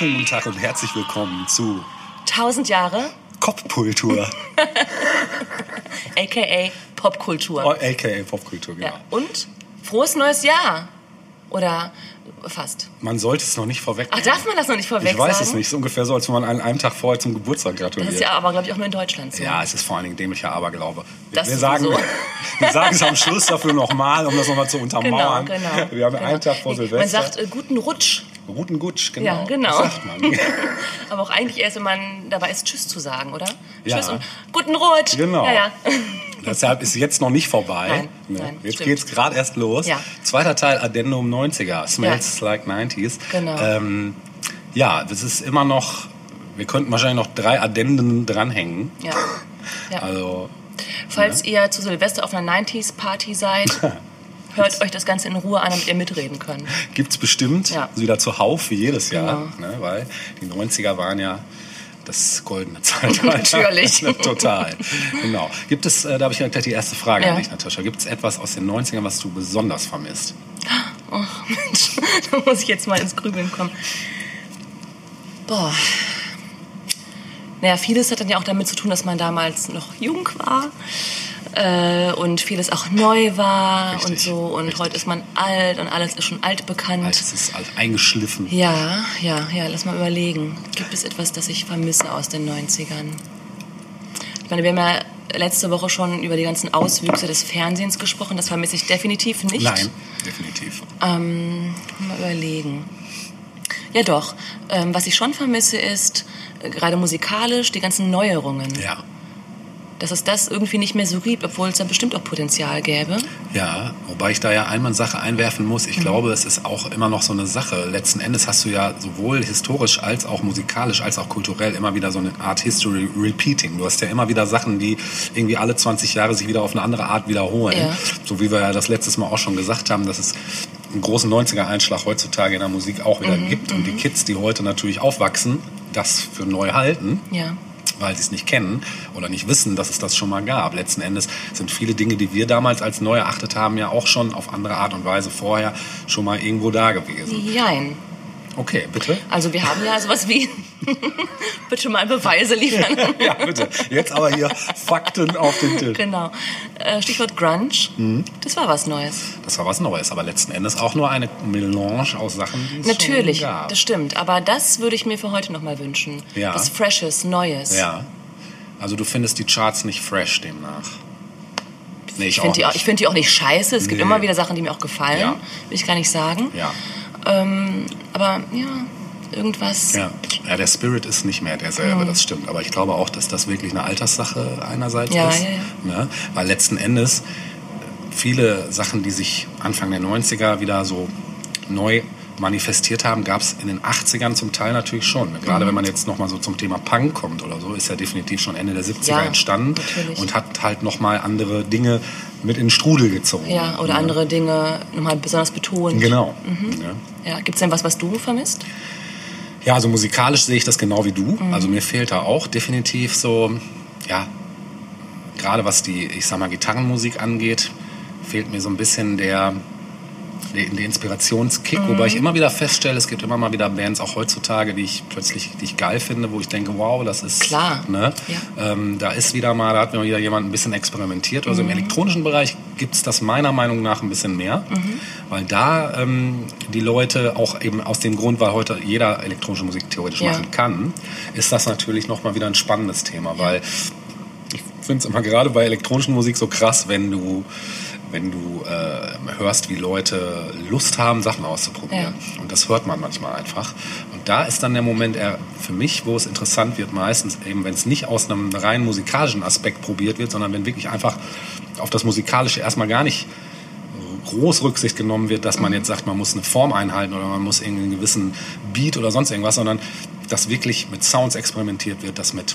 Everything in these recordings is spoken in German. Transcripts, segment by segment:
wunderschönen guten Tag und herzlich willkommen zu 1000 Jahre, Kopfkultur. aka Popkultur. Oh, AKA Popkultur, genau. Ja. Und frohes neues Jahr. Oder fast. Man sollte es noch nicht vorweg. Ach, darf man das noch nicht vorweg Ich weiß sagen? es nicht. Es ist ungefähr so, als wenn man an einem Tag vorher zum Geburtstag Das gratuliert. ist ja aber, glaube ich, auch nur in Deutschland so. Ja, es ist vor allen Dingen dämlicher Aberglaube. Das wir, sagen, sowieso. wir sagen es am Schluss dafür nochmal, um das nochmal zu Genau, untermauern. genau. Wir haben genau. einen Tag vor Man Silvester. sagt äh, guten Rutsch. Guten Gutsch, genau. Ja, genau. Das sagt man. aber auch eigentlich erst, wenn man dabei ist, Tschüss zu sagen, oder? Ja. Tschüss und guten Rutsch. Genau. Ja, ja. Deshalb ist jetzt noch nicht vorbei. Nein, Ne? nein, Jetzt stimmt. geht's gerade erst los. Ja. Zweiter Teil Addendum 90er. Smells like 90s. Genau. Ähm, ja, das ist immer noch. Wir könnten wahrscheinlich noch drei Addenden dranhängen. ja. ja. Also, Falls ihr zu Silvester auf einer 90s-Party seid, hört euch das Ganze in Ruhe an, damit ihr mitreden könnt. gibt's bestimmt Ja. wieder zuhauf wie jedes Jahr. Genau. Ne? Weil die 90er waren ja das goldene Zeitalter. Natürlich. Total. Genau. Gibt es, äh, da habe ich gleich die erste Frage Ja. an dich, Natascha. Gibt es etwas aus den 90ern, was du besonders vermisst? Oh, Mensch, da muss ich jetzt mal ins Grübeln kommen. Boah. Naja, vieles hat dann ja auch damit zu tun, dass man damals noch jung war äh, und vieles auch neu war Richtig, und so. Und richtig. heute ist man alt und alles ist schon altbekannt. Es ist alt eingeschliffen. Ja, ja, ja, lass mal überlegen. Gibt es etwas, das ich vermisse aus den 90ern? Ich meine, wir haben ja letzte Woche schon über die ganzen Auswüchse des Fernsehens gesprochen. Das vermisse ich definitiv nicht. Nein, definitiv. Ähm, mal überlegen. Ja, doch. Ähm, was ich schon vermisse, ist äh, gerade musikalisch die ganzen Neuerungen. Ja. Dass es das irgendwie nicht mehr so gibt, obwohl es da bestimmt auch Potenzial gäbe. Ja, wobei ich da ja einmal eine Sache einwerfen muss. Ich glaube, es ist auch immer noch so eine Sache. Letzten Endes hast du ja sowohl historisch als auch musikalisch als auch kulturell immer wieder so eine Art History Repeating. Du hast ja immer wieder Sachen, die irgendwie alle 20 Jahre sich wieder auf eine andere Art wiederholen. Ja. So wie wir ja das letztes Mal auch schon gesagt haben, dass es einen großen 90er-Einschlag heutzutage in der Musik auch wieder gibt. Und die Kids, die heute natürlich aufwachsen, das für neu halten Ja. Weil sie es nicht kennen oder nicht wissen, dass es das schon mal gab. Letzten Endes sind viele Dinge, die wir damals als neu erachtet haben, ja auch schon auf andere Art und Weise vorher schon mal irgendwo da gewesen. Jein. Okay, bitte. Also wir haben ja sowas wie... Bitte mal Beweise liefern. Ja, bitte. Jetzt aber hier Fakten auf den Tisch. genau. Äh, Stichwort Grunge. Mhm. Das war was Neues. Das war was Neues, aber letzten Endes auch nur eine Melange aus Sachen, die es Natürlich, schon gab. das stimmt. Aber das würde ich mir für heute nochmal wünschen. Ja. Was Freshes, Neues. Ja. Also du findest die Charts nicht fresh demnach. Nee, Ich ich, finde die, auch- nicht. ich find die auch nicht scheiße. Es gibt Nee. immer wieder Sachen, die mir auch gefallen. Ja. Will ich gar nicht sagen. ja. Ähm, aber ja, irgendwas. Ja. ja, der Spirit ist nicht mehr derselbe, das stimmt. Aber ich glaube auch, dass das wirklich eine Alterssache einerseits Ja, ist. ja, Ne? Weil letzten Endes viele Sachen, die sich Anfang der 90er wieder so neu manifestiert haben, gab es in den 80ern zum Teil natürlich schon. Mhm. Gerade wenn man jetzt nochmal so zum Thema Punk kommt oder so, ist ja definitiv schon Ende der 70er Ja, entstanden natürlich. und hat halt nochmal andere Dinge mit in den Strudel gezogen. Ja, oder ne? andere Dinge nochmal besonders betont. Genau. Mhm. Ja. Ja, Gibt es denn was, was du vermisst? Ja, also musikalisch sehe ich das genau wie du. Mhm. Also mir fehlt da auch definitiv so, ja, gerade was die, ich sag mal, Gitarrenmusik angeht, fehlt mir so ein bisschen der, der, der Inspirationskick. Mhm. Wobei ich immer wieder feststelle, es gibt immer mal wieder Bands, auch heutzutage, die ich plötzlich die ich geil finde, wo ich denke, wow, das ist, Klar. ne? Ja. Ähm, da ist wieder mal, da hat mir wieder jemand ein bisschen experimentiert. Also Mhm. im elektronischen Bereich gibt es das meiner Meinung nach ein bisschen mehr, Mhm. weil da ähm, die Leute auch eben aus dem Grund, weil heute jeder elektronische Musik theoretisch Ja. machen kann, ist das natürlich nochmal wieder ein spannendes Thema, weil ich finde es immer gerade bei elektronischen Musik so krass, wenn du wenn du äh, hörst, wie Leute Lust haben, Sachen auszuprobieren. Und das hört man manchmal einfach. Und da ist dann der Moment eher für mich, wo es interessant wird, meistens eben, wenn es nicht aus einem rein musikalischen Aspekt probiert wird, sondern wenn wirklich einfach auf das Musikalische erstmal gar nicht groß Rücksicht genommen wird, dass man jetzt sagt, man muss eine Form einhalten oder man muss irgendwie einen gewissen Beat oder sonst irgendwas, sondern dass wirklich mit Sounds experimentiert wird, dass mit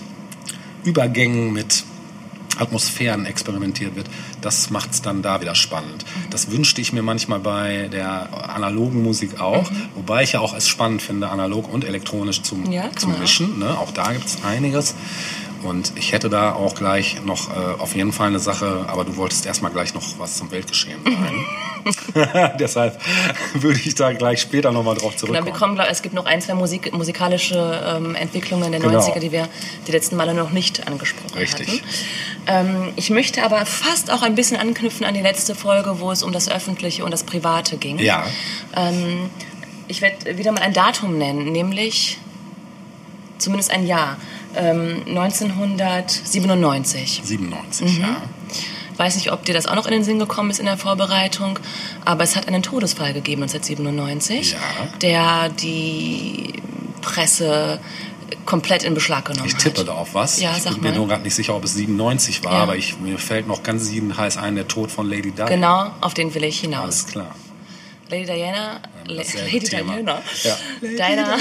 Übergängen, mit Atmosphären experimentiert wird, das macht es dann da wieder spannend. Das wünschte ich mir manchmal bei der analogen Musik auch, wobei ich ja auch es spannend finde, analog und elektronisch zum, Ja. Mischen. Ne? Auch da gibt es einiges. Und ich hätte da auch gleich noch äh, auf jeden Fall eine Sache, aber du wolltest erstmal gleich noch was zum Weltgeschehen sagen. Deshalb würde ich da gleich später nochmal drauf Genau, zurückkommen. wir kommen, glaub, es gibt noch ein, zwei Musik, musikalische ähm, Entwicklungen der Genau. 90er, die wir die letzten Male noch nicht angesprochen Richtig. hatten. Ähm, ich möchte aber fast auch ein bisschen anknüpfen an die letzte Folge, wo es um das Öffentliche und das Private ging. ja, Ähm, ich werde wieder mal ein Datum nennen, nämlich zumindest ein Jahr. Ähm, 1997. 97, ja. Ich weiß nicht, ob dir das auch noch in den Sinn gekommen ist in der Vorbereitung, aber es hat einen Todesfall gegeben 1997, Ja. der die Presse komplett in Beschlag genommen Ich hat. tippe da auf was. Ja, ich sag bin mir mal. nur gerade nicht sicher, ob es 97 war, Ja. aber ich, mir fällt noch ganz sieben heiß ein, der Tod von Lady Di. Genau, auf den will ich hinaus. Alles klar. Lady Diana, La- Lady Thema. Diana, Ja. Diana,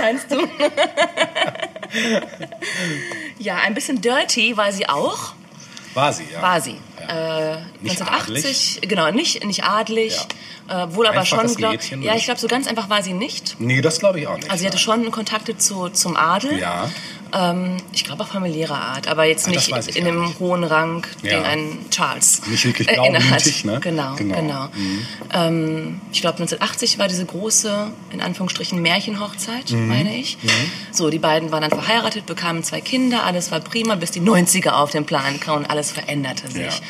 meinst du? ja, ein bisschen dirty war sie auch. War sie, ja. War sie. Ja. Äh, Nicht 1980, genau, nicht, nicht adlig, äh, wohl aber schon, glaub, Mädchen, ja, ich glaube, so ganz einfach war sie nicht. Nee, das glaube ich auch nicht. Also sie hatte schon Kontakte zu, zum Adel, Ja, ähm, ich glaube auch familiärer Art, aber jetzt Ah, nicht in nicht. hohen Rang, Ja. den ein Charles Nicht wirklich äh, innehat. ne? Genau, Genau. genau. Ähm, ich glaube 1980 war diese große, in Anführungsstrichen, Märchenhochzeit, Mhm. meine ich. So, die beiden waren dann verheiratet, bekamen zwei Kinder, alles war prima, bis die 90er auf den Plan kamen und alles veränderte sich.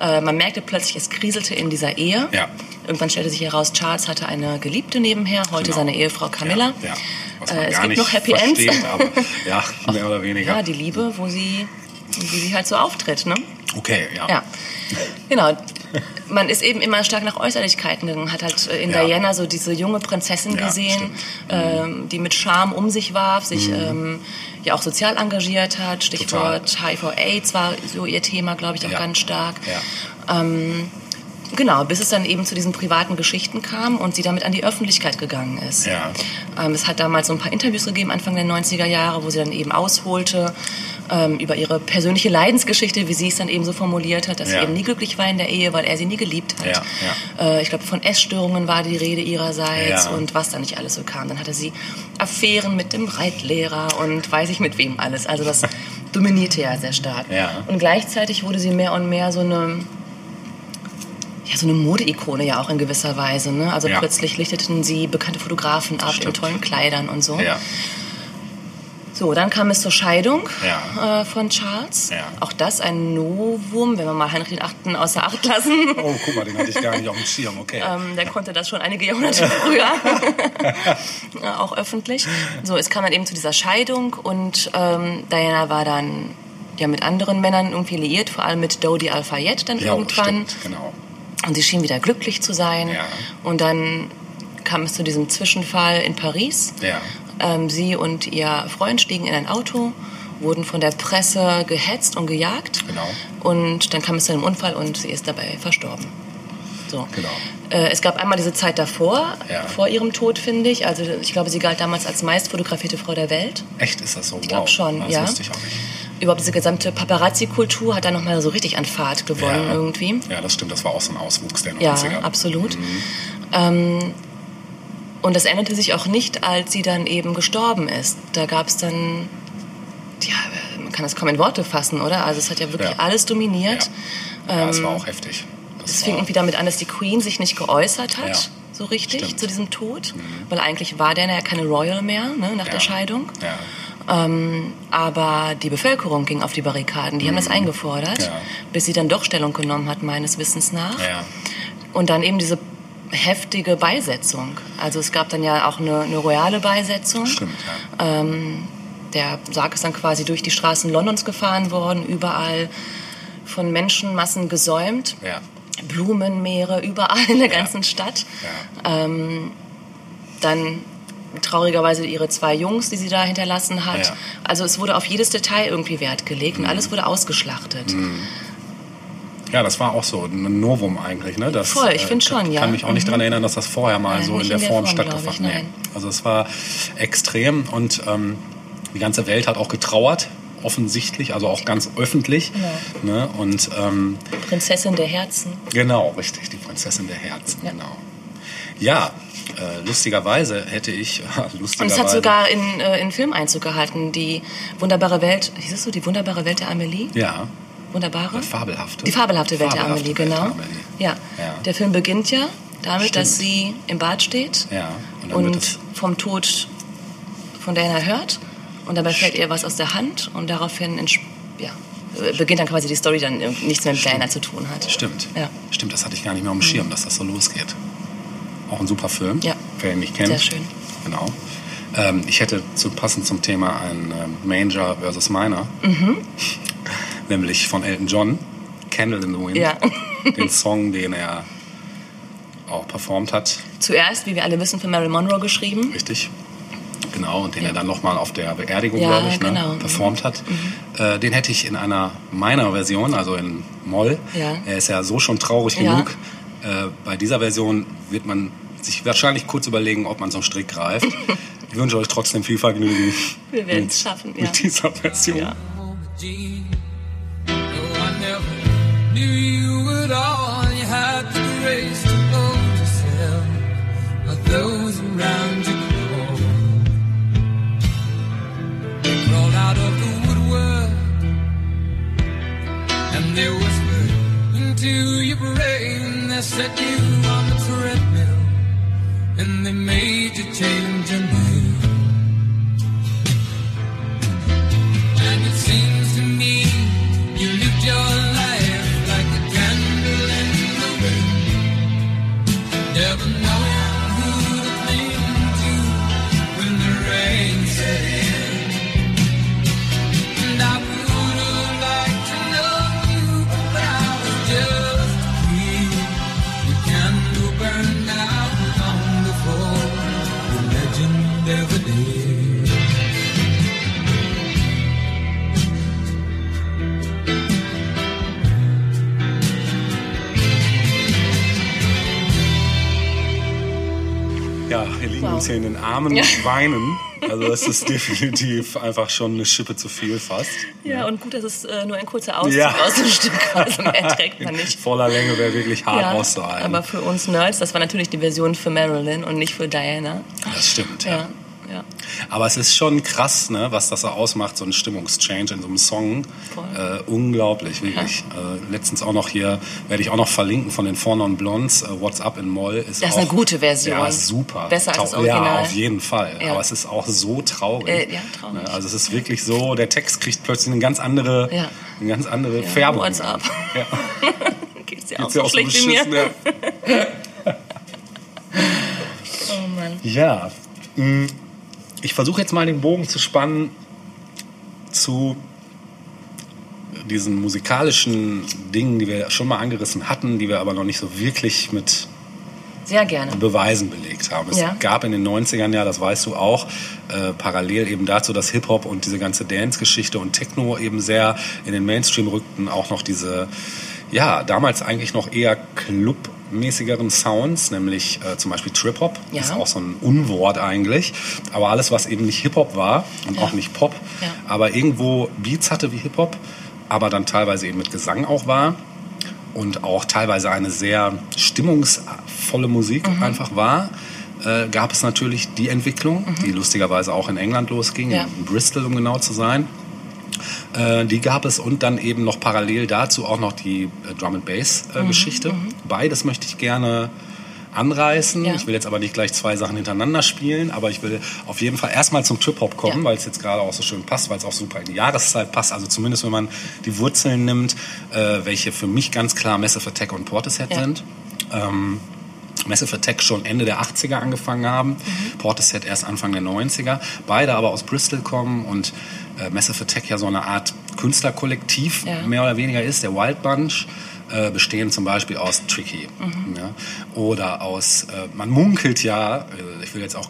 Äh, man merkte plötzlich, es kriselte in dieser Ehe. Ja. Irgendwann stellte sich heraus, Charles hatte eine Geliebte nebenher, heute Genau. seine Ehefrau Camilla. Ja, ja. Was man Äh, es gibt noch Happy Ends. aber ja, mehr oder weniger. Ja, die Liebe, wo sie, wie sie halt so auftritt, ne? okay, ja. Ja. Genau. Man ist eben immer stark nach Äußerlichkeiten gegangen, hat halt äh, in Ja. Diana so diese junge Prinzessin Ja, gesehen, ähm, die mit Charme um sich warf, Mhm. sich ähm, ja auch sozial engagiert hat. Stichwort HIV-AIDS war so ihr Thema, glaube ich, auch ganz stark. Ja. Genau, bis es dann eben zu diesen privaten Geschichten kam und sie damit an die Öffentlichkeit gegangen ist. Ja. Ähm, es hat damals so ein paar Interviews gegeben, Anfang der 90er Jahre, wo sie dann eben ausholte ähm, über ihre persönliche Leidensgeschichte, wie sie es dann eben so formuliert hat, dass Ja. sie eben nie glücklich war in der Ehe, weil er sie nie geliebt hat. Ja, Äh, ich glaube, von Essstörungen war die Rede ihrerseits und was da nicht alles so kam. Dann hatte sie Affären mit dem Reitlehrer und weiß ich mit wem alles. Also das dominierte ja sehr stark. Und gleichzeitig wurde sie mehr und mehr so eine ja, so eine Modeikone ja auch in gewisser Weise. Ne? Also Ja. plötzlich lichteten sie bekannte Fotografen ab in tollen Kleidern und so. Ja. So, dann kam es zur Scheidung Ja. äh, von Charles. Ja. Auch das ein Novum, wenn wir mal Heinrich Achten außer Acht lassen. Oh, guck mal, den hatte ich gar nicht auf dem Schirm, okay. Ähm, der konnte das schon einige Jahrhunderte früher, auch öffentlich. So, es kam dann eben zu dieser Scheidung und ähm, Diana war dann ja mit anderen Männern irgendwie liiert, vor allem mit Dodi Al-Fayed dann ja, irgendwann. stimmt, genau. Und sie schien wieder glücklich zu sein. Ja. Und dann kam es zu diesem Zwischenfall in Paris. Ja. Ähm, sie und ihr Freund stiegen in ein Auto, wurden von der Presse gehetzt und gejagt. Genau. Und dann kam es zu einem Unfall und sie ist dabei verstorben. So. Genau. Äh, es gab einmal diese Zeit davor, Ja. vor ihrem Tod, finde ich. Also ich glaube, sie galt damals als meist fotografierte Frau der Welt. Echt, ist das so? Ich glaub schon, das ja. wusste ich auch nicht. Überhaupt diese gesamte Paparazzi-Kultur hat dann nochmal so richtig an Fahrt gewonnen ja. irgendwie. Ja, das stimmt, das war auch so ein Auswuchs der 90er. Ja, absolut. Ähm, und das änderte sich auch nicht, als sie dann eben gestorben ist. Da gab es dann, ja, man kann das kaum in Worte fassen, oder? Also es hat ja wirklich Ja. alles dominiert. Ja, ja es war auch heftig. Das Es fing irgendwie damit an, dass die Queen sich nicht geäußert hat, Ja. so richtig, Stimmt. Mhm. zu diesem Tod. Weil eigentlich war der ja keine Royal mehr, ne, nach ja. der Scheidung. Ja. Ähm, aber die Bevölkerung ging auf die Barrikaden, die haben das eingefordert, Mhm. Ja. bis sie dann doch Stellung genommen hat, meines Wissens nach. Ja. Und dann eben diese heftige Beisetzung. Also es gab dann ja auch eine, eine royale Beisetzung. Stimmt, ja. Der Sarg ist dann quasi durch die Straßen Londons gefahren worden, überall von Menschenmassen gesäumt. Ja. Blumenmeere überall in der ganzen Stadt. Ja. Dann traurigerweise ihre zwei Jungs, die sie da hinterlassen hat. Ja. Also es wurde auf jedes Detail irgendwie Wert gelegt und alles wurde ausgeschlachtet. ja, das war auch so ein Novum eigentlich. Ne? Das, Voll, ich äh, find schon, kann ja. kann mich auch nicht Mhm. daran erinnern, dass das vorher mal Nein, so in der in der Form Form, ich, stattgefunden hat. Also es war extrem und ähm, die ganze Welt hat auch getrauert, offensichtlich, also auch ganz öffentlich. Genau. Ne? Und ähm, Prinzessin der Herzen. Genau, richtig, die Prinzessin der Herzen, Ja. genau. Ja, Äh, lustigerweise hätte ich, lustigerweise, Und es hat sogar in, äh, in Film Einzug gehalten. Die wunderbare Welt, hieß es so, die wunderbare Welt der Amelie? ja, Wunderbare? fabelhafte. Die fabelhafte Welt der Fabelhafte Amelie, Welt genau. der Amelie. Ja. Ja. Der Film beginnt ja damit, dass Stimmt. sie im Bad steht Ja, und und vom Tod von Diana hört und dabei fällt ihr was aus der Hand und daraufhin ja, äh, beginnt dann quasi die Story, die dann nichts mehr mit Diana zu tun hat. Stimmt. Ja. Stimmt, das hatte ich gar nicht mehr auf dem Schirm, dass das so losgeht. Auch ein super Film, Ja. wer ihn nicht kennt. Sehr schön. Genau. Ähm, ich hätte zu passend zum Thema ein ähm, Manger versus Miner. Mhm. Nämlich von Elton John, Candle in the Wind. Ja. Den Song, den er auch performt hat. Zuerst, wie wir alle wissen, für Marilyn Monroe geschrieben. Richtig. Genau, und den er dann nochmal auf der Beerdigung, Ja, glaube ich, genau. ne, Mhm. performt hat. Äh, den hätte ich in einer meiner Version, also in Moll. Ja. Er ist ja so schon traurig Ja. genug. Äh, bei dieser Version wird man sich wahrscheinlich kurz überlegen, ob man zum Strick greift. ich wünsche euch trotzdem viel Vergnügen Wir werden mit, es schaffen, ja. mit dieser Version. Ja. Those around you. They crawled out of the set you on the treadmill, and they made you change your name. And it seems to me you lived your in den Armen und weinen. Also es ist definitiv einfach schon eine Schippe zu viel fast. Ja, und gut, dass es äh, nur ein kurzer Auszug Ja. aus dem Stück war. Also mehr trägt man nicht. Voller Länge wäre wirklich hart Ja, auszuhalten. aber für uns Nerds, das war natürlich die Version für Marilyn und nicht für Diana. das stimmt, ja. Ja, ja. Aber es ist schon krass, ne, was das so ausmacht, so ein Stimmungschange in so einem Song. Äh, unglaublich, wirklich. Äh, letztens auch noch hier, werde ich auch noch verlinken von den Four Non Blondes, äh, What's Up in Moll. Ist Das ist auch, eine gute Version. Ja, super. Besser als das Original. Ja, auf jeden Fall. Ja. Aber es ist auch so traurig. Äh, ja, traurig. Ne, Also es ist wirklich so, der Text kriegt plötzlich eine ganz andere, Ja. eine ganz andere Färbung. What's up? Ja. Geht's dir auch Geht's dir so auch so schlecht wie mir? ja. Oh Mann. Ja, mh, ich versuche jetzt mal den Bogen zu spannen zu diesen musikalischen Dingen, die wir schon mal angerissen hatten, die wir aber noch nicht so wirklich mit Sehr gerne. Beweisen belegt haben. Es Ja. gab in den 90ern ja, das weißt du auch, äh, parallel eben dazu, dass Hip-Hop und diese ganze Dance-Geschichte und Techno eben sehr in den Mainstream rückten, auch noch diese, ja, damals eigentlich noch eher clubmäßigeren Sounds, nämlich äh, zum Beispiel Trip-Hop. Ja. Ist auch so ein Unwort eigentlich. Aber alles, was eben nicht Hip-Hop war und Ja. auch nicht Pop, Ja. aber irgendwo Beats hatte wie Hip-Hop, aber dann teilweise eben mit Gesang auch war und auch teilweise eine sehr stimmungsvolle Musik Mhm. einfach war, äh, gab es natürlich die Entwicklung, die lustigerweise auch in England losging, Mhm. In Bristol um genau zu sein. Äh, die gab es und dann eben noch parallel dazu auch noch die äh, Drum and Bass äh, Mhm, Geschichte. Beides möchte ich gerne anreißen. Ja. Ich will jetzt aber nicht gleich zwei Sachen hintereinander spielen, aber ich will auf jeden Fall erstmal zum Trip-Hop kommen, Ja. weil es jetzt gerade auch so schön passt, weil es auch super in die Jahreszeit passt. Also zumindest wenn man die Wurzeln nimmt, äh, welche für mich ganz klar Massive Attack und Portishead Ja. sind. Ähm, Massive Attack schon Ende der 80er angefangen haben, Mhm. Portishead erst Anfang der 90er, beide aber aus Bristol kommen und äh, Massive Attack ja so eine Art Künstlerkollektiv Ja. mehr oder weniger ist, der Wild Bunch, äh, bestehen zum Beispiel aus Tricky Mhm. ja, oder aus, äh, man munkelt ja, äh, ich will jetzt auch,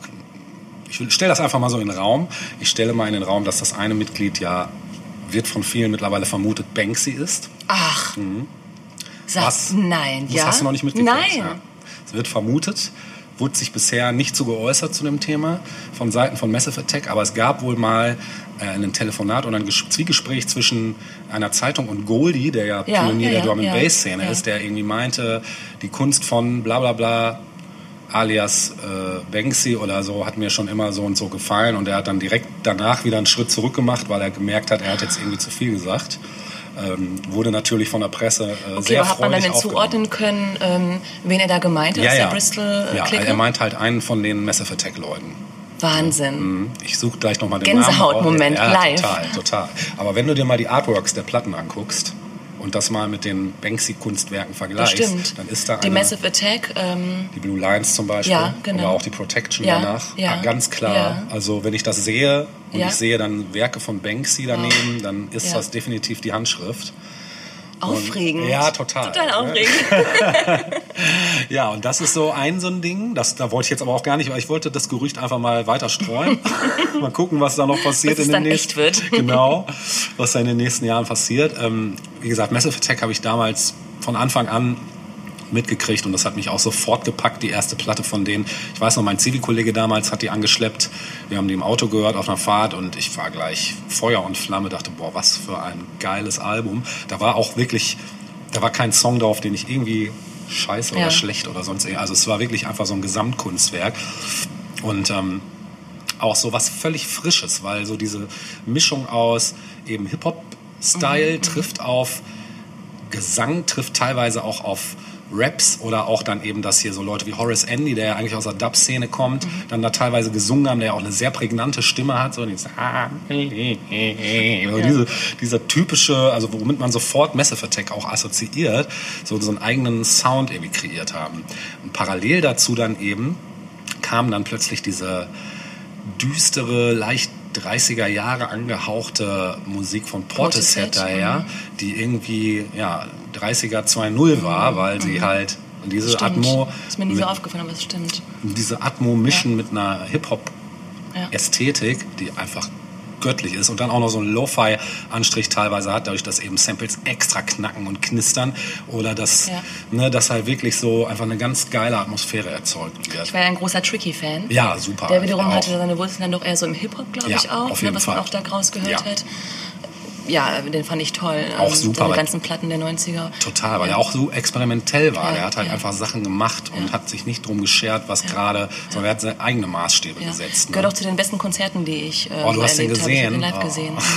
ich stelle das einfach mal so in den Raum, ich stelle mal in den Raum, dass das eine Mitglied ja, wird von vielen mittlerweile vermutet, Banksy ist. Ach. Sag, Mhm. Was? nein, Das ja? hast du noch nicht mitgekriegt. Nein. Ja. Es wird vermutet, wurde sich bisher nicht so geäußert zu dem Thema von Seiten von Massive Attack, aber es gab wohl mal äh, ein Telefonat oder ein Ges- Zwiegespräch zwischen einer Zeitung und Goldie, der ja, Ja, Pionier ja, der Drum and Bass Szene ja. ist, der irgendwie meinte, die Kunst von bla bla bla alias äh, Banksy oder so hat mir schon immer so und so gefallen und er hat dann direkt danach wieder einen Schritt zurück gemacht, weil er gemerkt hat, er hat jetzt irgendwie zu viel gesagt. Ähm, wurde natürlich von der Presse äh, Okay, sehr aber hat man dann denn zuordnen können, ähm, wen er da gemeint hat? Ja, ja. der Bristol äh, ja, er meint halt einen von den Massive Attack Leuten. Wahnsinn. Ich suche gleich nochmal den Gänsehautmoment, Namen. raus. Ja, live. total, total. Aber wenn du dir mal die Artworks der Platten anguckst und das mal mit den Banksy-Kunstwerken vergleichst, dann ist da die eine, Massive Attack, ähm, die Blue Lines zum Beispiel Ja, genau. oder auch die Protection Ja, danach. ja, Ah, ganz klar. Also wenn ich das sehe und ich sehe dann Werke von Banksy daneben, dann ist das definitiv die Handschrift. Aufregend. Ja, total. Total Ne? aufregend. Ja, und das ist so ein so ein Ding. Das, da wollte ich jetzt aber auch gar nicht, weil ich wollte das Gerücht einfach mal weiter streuen. mal gucken, was da noch passiert es in den nächsten wird. Genau, was da in den nächsten Jahren passiert. Ähm, wie gesagt, Massive Attack habe ich damals von Anfang an mitgekriegt und das hat mich auch sofort gepackt, die erste Platte von denen. Ich weiß noch, mein Zivi-Kollege damals hat die angeschleppt. Wir haben die im Auto gehört auf einer Fahrt und ich war gleich Feuer und Flamme, dachte, boah, was für ein geiles Album. Da war auch wirklich, da war kein Song drauf, den ich irgendwie scheiße Ja. oder schlecht oder sonst irgendwie. Also es war wirklich einfach so ein Gesamtkunstwerk. Und ähm, auch so was völlig Frisches, weil so diese Mischung aus eben Hip-Hop-Style trifft auf Gesang, trifft teilweise auch auf Raps oder auch dann eben, dass hier so Leute wie Horace Andy, der ja eigentlich aus der Dub-Szene kommt, dann da teilweise gesungen haben, der ja auch eine sehr prägnante Stimme hat, so dieses also diese, dieser typische, also womit man sofort Massive Attack auch assoziiert, so, so einen eigenen Sound irgendwie kreiert haben. Und parallel dazu dann eben kam dann plötzlich diese düstere, leicht 30er Jahre angehauchte Musik von Portishead daher, die irgendwie ja 30er 2.0 war, weil sie halt diese Mhm. Stimmt. Atmo Ist mir nie so aufgefallen, aber es stimmt. diese Atmo mischen mit einer Hip-Hop Ja. Ästhetik, die einfach göttlich ist und dann auch noch so einen Lo-Fi-Anstrich teilweise hat, dadurch, dass eben Samples extra knacken und knistern oder dass, Ja. ne, dass halt wirklich so einfach eine ganz geile Atmosphäre erzeugt wird. Ich war ja ein großer Tricky-Fan. Ja, super. Der wiederum hatte seine Wurzeln dann doch eher so im Hip-Hop, glaube Ja, ich auch, auf ne, jeden was Fall. man auch da rausgehört Ja. hat. Ja, den fand ich toll. Auch Ähm, super, weil- ganzen Platten der 90er. Total, weil er auch so experimentell war. Ja, er hat halt ja. einfach Sachen gemacht und hat sich nicht drum geschert, was gerade, sondern er hat seine eigene Maßstäbe Ja. gesetzt. Gehört Ne? auch zu den besten Konzerten, die ich ähm, Oh, du hast den erlebt habe. Ich habe gesehen? ihn live Oh. gesehen.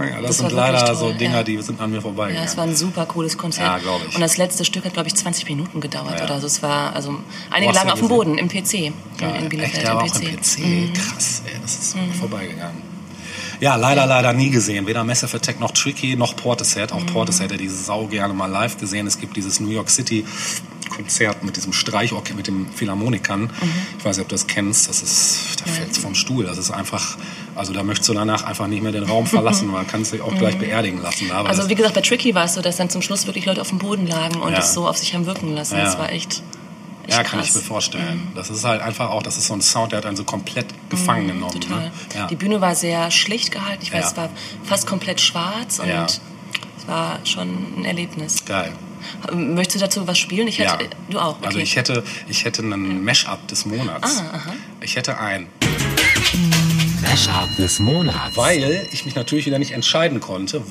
Mhm. ja, das, Das sind leider so Dinger, ja. die sind an mir Ja, vorbeigegangen. es war ein super cooles Konzert. Ja, glaub ich. Und das letzte Stück hat, glaube ich, 20 Minuten gedauert Ja. oder so. Es war, also einige lagen auf dem gesehen? Boden im PC. In, Geil. in Bielefeld Echt, im PC. im PC. Mhm. Krass, ey, das ist mir vorbeigegangen. Ja, leider, leider nie gesehen. Weder Massive Attack noch Tricky noch Portishead. Mhm. Auch Portishead hätte diese Sau gerne mal live gesehen. Es gibt dieses New York City Konzert mit diesem Streichorchester, mit dem Philharmonikern. Mhm. Ich weiß nicht, ob du das kennst. Das ist, da fällt's vom Stuhl. Das ist einfach, also da möchtest du danach einfach nicht mehr den Raum verlassen. Man kann sich auch gleich beerdigen lassen. Aber Also wie gesagt, bei Tricky war es so, dass dann zum Schluss wirklich Leute auf dem Boden lagen und Ja. es so auf sich haben wirken lassen. Ja. Das war echt, ja, kann krass. ich mir vorstellen. Das ist halt einfach auch, das ist so ein Sound, der hat einen so komplett gefangen genommen. Mhm, Total. Ne? Ja. Die Bühne war sehr schlicht gehalten. Ich weiß, Ja. es war fast komplett schwarz und Ja. es war schon ein Erlebnis. Geil. Möchtest du dazu was spielen? Ich hätte, Ja. Du auch, okay. Also ich hätte, ich hätte einen Mash-up des Monats. Ah, aha. Ich hätte ein, Mashup des Monats. weil ich mich natürlich wieder nicht entscheiden konnte,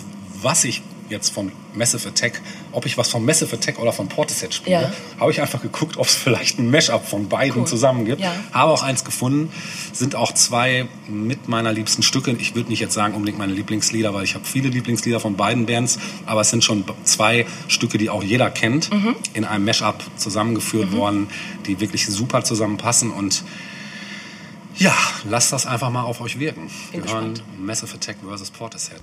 was ich jetzt von Massive Attack, ob ich was von Massive Attack oder von Portishead spiele, Ja. habe ich einfach geguckt, ob es vielleicht ein Mash-up von beiden Cool. zusammen gibt. Ja. Habe auch eins gefunden, sind auch zwei mit meiner liebsten Stücke. Ich würde nicht jetzt sagen unbedingt meine Lieblingslieder, weil ich habe viele Lieblingslieder von beiden Bands, aber es sind schon zwei Stücke, die auch jeder kennt, Mhm. in einem Mash-up zusammengeführt worden, die wirklich super zusammenpassen und ja, lasst das einfach mal auf euch wirken. Bin Wir hören gespannt. Massive Attack vs. Portishead.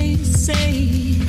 They say.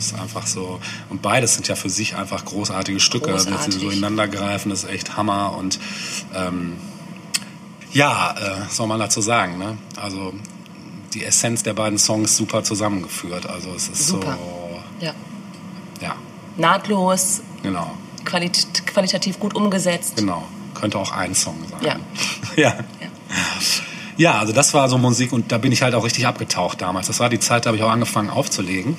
Ist einfach so. Und beides sind ja für sich einfach großartige Stücke. Dass sie so Großartig. ineinander greifen, ist echt Hammer. Und ähm, ja, äh, was soll man dazu sagen, ne? Also die Essenz der beiden Songs super zusammengeführt. Also es ist Super. so. Ja. Ja, Nahtlos, genau. qualit qualitativ gut umgesetzt. Genau. Könnte auch ein Song sein. Ja. ja. Ja, also das war so Musik und da bin ich halt auch richtig abgetaucht damals. Das war die Zeit, da habe ich auch angefangen aufzulegen.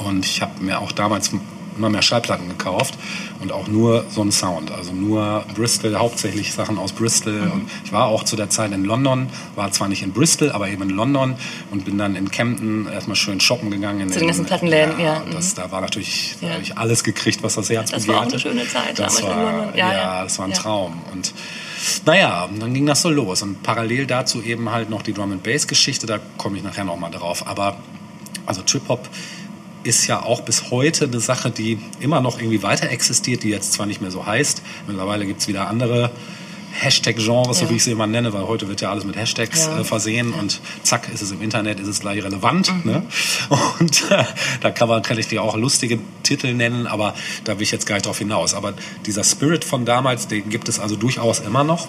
Mhm. Und ich habe mir auch damals immer mehr Schallplatten gekauft und auch nur so einen Sound. Also nur Bristol, hauptsächlich Sachen aus Bristol. Mhm. Und ich war auch zu der Zeit in London, war zwar nicht in Bristol, aber eben in London und bin dann in Camden erstmal schön shoppen gegangen. In Zu den ganzen Plattenläden, ja. und Das, da war natürlich, Ja. ich alles gekriegt, was das Herz Das war auch eine schöne Zeit Das damals in war, London. ja, Ja, ja. das war ein Ja. Traum. Und naja, dann ging das so los. Und parallel dazu eben halt noch die Drum and Bass Geschichte, da komme ich nachher nochmal drauf. Aber also Trip Hop ist ja auch bis heute eine Sache, die immer noch irgendwie weiter existiert, die jetzt zwar nicht mehr so heißt. Mittlerweile gibt es wieder andere Hashtag-Genres, so Ja. wie ich sie immer nenne, weil heute wird ja alles mit Hashtags Ja. äh, versehen und zack ist es im Internet, ist es gleich relevant. Mhm. Ne? Und äh, da kann, man, kann ich dir auch lustige Titel nennen, aber da will ich jetzt gar nicht drauf hinaus. Aber dieser Spirit von damals, den gibt es also durchaus immer noch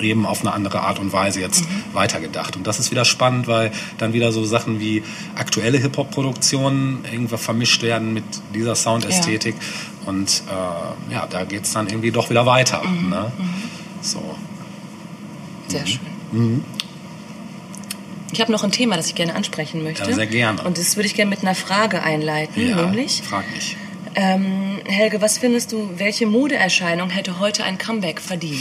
eben auf eine andere Art und Weise jetzt weitergedacht. Und das ist wieder spannend, weil dann wieder so Sachen wie aktuelle Hip-Hop-Produktionen irgendwo vermischt werden mit dieser Soundästhetik. Und äh, ja, da geht es dann irgendwie doch wieder weiter. Ne? So. Sehr Mhm. schön. Ich habe noch ein Thema, das ich gerne ansprechen möchte. Ja, sehr gerne. Und das würde ich gerne mit einer Frage einleiten, Ja, nämlich, frag mich. ähm, Helge, was findest du, welche Modeerscheinung hätte heute ein Comeback verdient?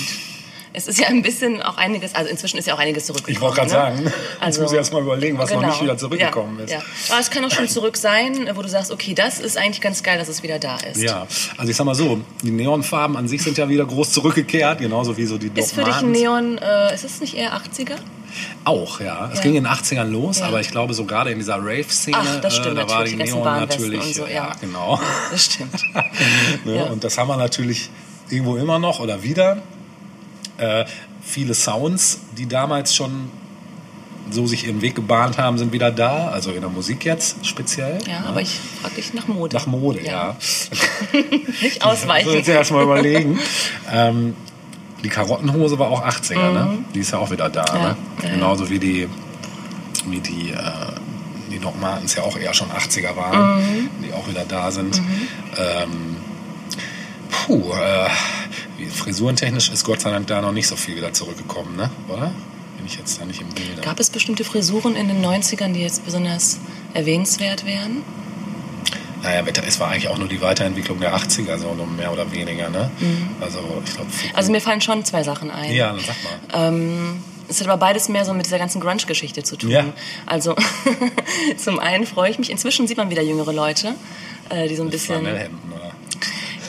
Es ist ja ein bisschen auch einiges, also inzwischen ist ja auch einiges zurückgekommen. Ich wollte gerade ne? sagen, jetzt muss ich erst mal überlegen, was noch nicht wieder zurückgekommen ja, ist. Ja. Aber es kann auch schon zurück sein, wo du sagst, okay, das ist eigentlich ganz geil, dass es wieder da ist. Ja, also ich sag mal so, die Neonfarben an sich sind ja wieder groß zurückgekehrt, genauso wie so die Doc Ist für dich ein. Neon, äh, ist es nicht eher 80er? Auch, ja. Es Ja. ging in den 80ern los, Ja. aber ich glaube so gerade in dieser Rave-Szene, äh, da war natürlich, die die Neon natürlich, und so, ja, ja. genau. Das stimmt. ne? Und das haben wir natürlich irgendwo immer noch oder wieder. Äh, viele Sounds, die damals schon so sich ihren Weg gebahnt haben, sind wieder da. Also in der Musik jetzt speziell. Ja, ne? aber ich frage dich nach Mode. Nach Mode, ja. Nicht So, ausweichen. jetzt erstmal überlegen. ähm, die Karottenhose war auch 80er, ne? Die ist ja auch wieder da, Mhm. Ja, ne? ja, ja. Genauso wie die, wie die, äh, die Doc Martens ja auch eher schon 80er waren, Mhm. die auch wieder da sind. Ähm, puh, äh, frisurentechnisch ist Gott sei Dank da noch nicht so viel wieder zurückgekommen, ne? Oder? Bin ich jetzt da nicht im Bilde? Gab es bestimmte Frisuren in den 90ern, die jetzt besonders erwähnenswert wären? Naja, es war eigentlich auch nur die Weiterentwicklung der 80er, so nur mehr oder weniger, ne? Also, ich glaube. Mhm. Also mir fallen schon zwei Sachen ein. ja, dann sag mal. Ähm, es hat aber beides mehr so mit dieser ganzen Grunge-Geschichte zu tun. Ja. Also zum einen freue ich mich, inzwischen sieht man wieder jüngere Leute, äh, die so ein bisschen... Flanellhemden, oder? Ich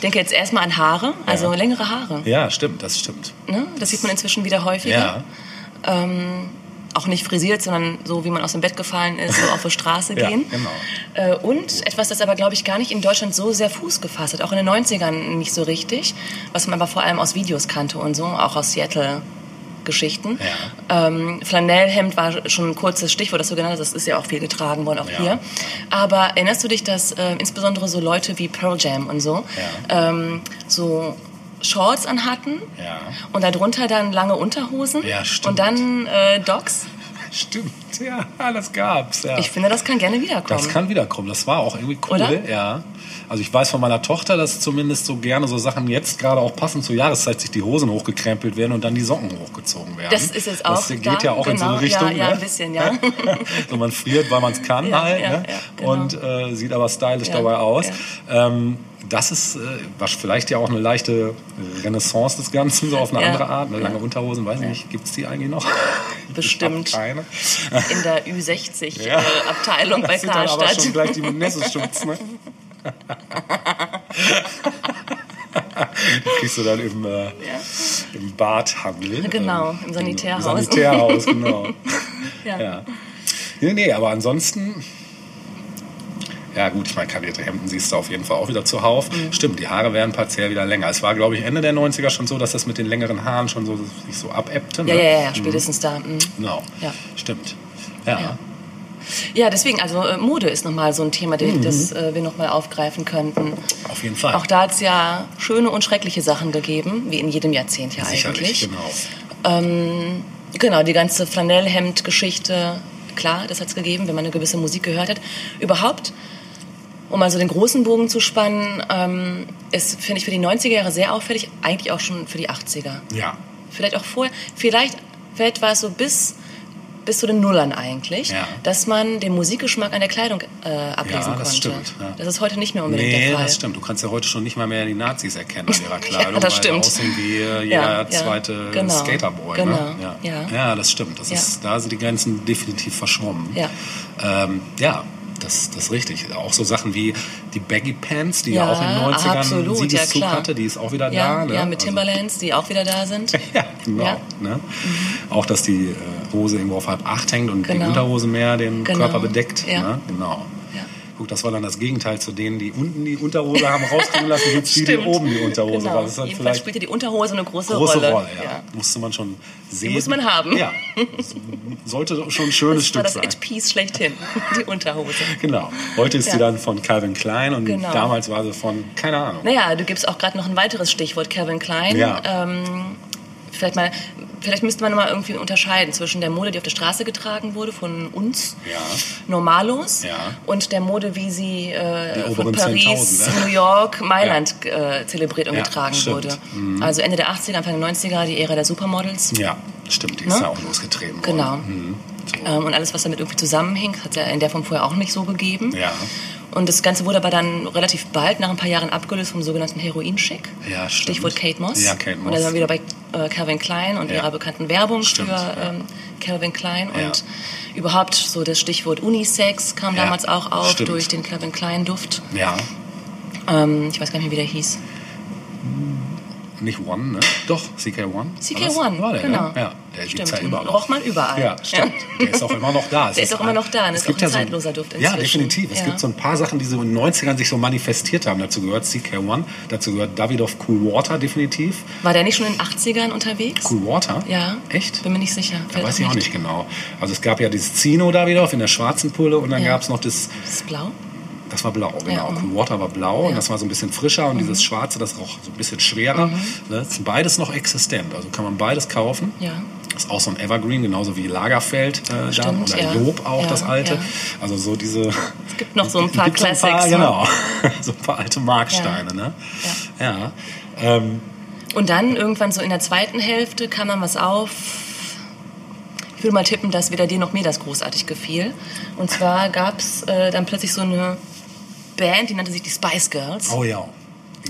denke jetzt erstmal an Haare, also Ja. längere Haare. Ja, stimmt, das stimmt. Ne? Das sieht man inzwischen wieder häufiger. Ja, Ähm, auch nicht frisiert, sondern so, wie man aus dem Bett gefallen ist, so auf die Straße Ja, gehen. genau. Äh, und etwas, das aber, glaube ich, gar nicht in Deutschland so sehr Fuß gefasst hat. Auch in den 90ern nicht so richtig. Was man aber vor allem aus Videos kannte und so, auch aus Seattle. Geschichten. Ähm, Flanellhemd war schon ein kurzes Stichwort, das du genannt hast. Das ist ja auch viel getragen worden, auch Ja. hier. Aber erinnerst du dich, dass äh, insbesondere so Leute wie Pearl Jam und so ähm, so Shorts anhatten Ja. und darunter dann lange Unterhosen Ja, und dann äh, Docks? Stimmt, ja, das gab's. Ja. Ich finde, das kann gerne wiederkommen. das kann wiederkommen. Das war auch irgendwie cool, Oder? ja. Also ich weiß von meiner Tochter, dass zumindest so gerne so Sachen jetzt gerade auch passend zur Jahreszeit sich die Hosen hochgekrempelt werden und dann die Socken hochgezogen werden. Das ist es auch. Das geht da, ja auch in so eine genau, Richtung. Ja, ja ne? ein bisschen, ja. so man friert, weil man es kann Ja, halt. ja, ne? ja, genau. Und äh, sieht aber stylisch Ja, dabei aus. ja. Ähm, das ist äh, was vielleicht ja auch eine leichte Renaissance des Ganzen, so auf eine Ja, andere Art. Eine ja. lange Unterhosen, weiß ich nicht, gibt es die eigentlich noch? Bestimmt. Keine. In der Ü60-Abteilung Ja. äh, bei Das sind dann aber Karstadt. schon gleich die Nesselschutz, ne? die kriegst du dann im, äh, im Badhandel. Genau, ähm, im Sanitärhaus. Im Sanitärhaus, genau. Ja. ja. Nee, nee, aber ansonsten... Ja gut, ich meine, karierte Hemden siehst du auf jeden Fall auch wieder zuhauf. Mhm. Stimmt, die Haare werden partiell wieder länger. Es war, glaube ich, Ende der 90er schon so, dass das mit den längeren Haaren schon so sich so abebbte. Ja, ne? ja, ja, spätestens da. mhm. Genau. Ja. Stimmt. Ja. Ja. Ja, deswegen, also äh, Mode ist nochmal so ein Thema, Mhm. das äh, wir nochmal aufgreifen könnten. Auf jeden Fall. Auch da hat es ja schöne und schreckliche Sachen gegeben, wie in jedem Jahrzehnt ja Sicherlich, eigentlich. genau. Genau, die ganze Flanellhemd-Geschichte, klar, das hat es gegeben, wenn man eine gewisse Musik gehört hat. Überhaupt, um mal so den großen Bogen zu spannen, ähm, ist, finde ich, für die 90er Jahre sehr auffällig, eigentlich auch schon für die 80er. Ja, Vielleicht auch vorher, vielleicht, vielleicht war es so bis, bis zu den Nullern eigentlich, Ja. dass man den Musikgeschmack an der Kleidung äh, ablesen Ja, konnte. das stimmt, ja. Das ist heute nicht mehr unbedingt nee, der Fall. das stimmt. Du kannst ja heute schon nicht mal mehr die Nazis erkennen an ihrer Kleidung, das weil stimmt. die aussehen wie äh, jeder Ja, ja, zweite genau, Skaterboy. genau, Ne? Ja. ja. ja, das stimmt. Das Ja. ist, da sind die Grenzen definitiv verschwommen. Ja. Ähm, ja. Das, das ist richtig. Auch so Sachen wie die Baggy Pants, die ja, Ja, auch in den 90ern absolut, Siegeszug ja, hatte, die ist auch wieder ja, da. Ne? ja, mit Also- Timberlands, die auch wieder da sind. Ja, genau. Ne? Auch, dass die äh, Hose irgendwo auf halb acht hängt und die Genau. Unterhose mehr den Genau. Körper bedeckt. Ne? Genau. Ja. Guck, das war dann das Gegenteil zu denen, die unten die Unterhose haben rauskommen lassen, jetzt die, die oben die Unterhose. Genau. war. Das ist Jedenfalls spielte die Unterhose eine große, große Rolle. Rolle. ja. Musste man schon sehen. muss man haben. Ja. Das sollte schon ein schönes Das war Stück das sein. It-Piece schlechthin, die Unterhose. Genau. Heute ist Ja. sie dann von Calvin Klein und Genau. damals war sie von, keine Ahnung. Naja, du gibst auch gerade noch ein weiteres Stichwort, Calvin Klein. Ja. Ähm, vielleicht, mal, vielleicht müsste man mal irgendwie unterscheiden zwischen der Mode, die auf der Straße getragen wurde von uns, Ja. Normalos, Ja. und der Mode, wie sie äh, von Paris, 10.000, ne? New York, Mailand äh, zelebriert und Ja, getragen stimmt. Mhm. wurde. Also Ende der 80er, Anfang der 90er, die Ära der Supermodels. Ja, stimmt. Die ist Ne? ja auch losgetreten. Genau. Mhm. So. Ähm, und alles, was damit irgendwie zusammenhängt, hat es ja in der Form vorher auch nicht so gegeben. Ja. Und das Ganze wurde aber dann relativ bald, nach ein paar Jahren, abgelöst vom sogenannten Heroin-Schick. Ja, stimmt. Stichwort Kate Moss. Ja, Kate Und Moss. da sind wir wieder bei äh, Calvin Klein und Ja. ihrer bekannten Werbung Stimmt, für ähm, Calvin Klein. Ja. Und überhaupt so das Stichwort Unisex kam Ja, damals auch auf stimmt. durch den Calvin Klein Duft. Ja. Ähm, ich weiß gar nicht mehr, wie der hieß. Nicht One, ne? Doch, CK1. CK1, War das? War der, genau. Ne? Ja, der Stimmt, ja den überall. roch man überall. Ja, stimmt. Der ist auch immer noch da. Es Der ist auch immer noch da, es ist gibt auch ein ja zeitloser so, Duft Ja, inzwischen. definitiv. Es Ja. gibt so ein paar Sachen, die so in den 90ern sich so manifestiert haben. Dazu gehört CK1, dazu gehört Davidoff Cool Water definitiv. War der nicht schon in den 80ern unterwegs? Cool Water? Ja. Echt? Bin mir nicht sicher. Da weiß ich auch nicht genau. Also es gab ja dieses Zino Davidoff in der schwarzen Pulle und dann Ja. gab es noch das, es blau? Das war blau, genau. Ja, mhm. Cool Water war blau und. Mhm. das war so ein bisschen frischer und dieses schwarze, das roch so ein bisschen schwerer. Ne? Das ist beides noch existent, also kann man beides kaufen. Ja. Das ist auch so ein Evergreen, genauso wie Lagerfeld äh, Stimmt, oder ja. Lob auch, Ja, das alte. ja. Also so diese... Es gibt noch so ein paar Classics, ne? genau, so ein paar alte Marksteine. Ne? Ja. Ähm, Und dann irgendwann so in der zweiten Hälfte kam dann was auf. Ich würde mal tippen, dass weder dir noch mir das großartig gefiel. Und zwar gab es äh, dann plötzlich so eine Band, die nannte sich die Spice Girls. oh ja.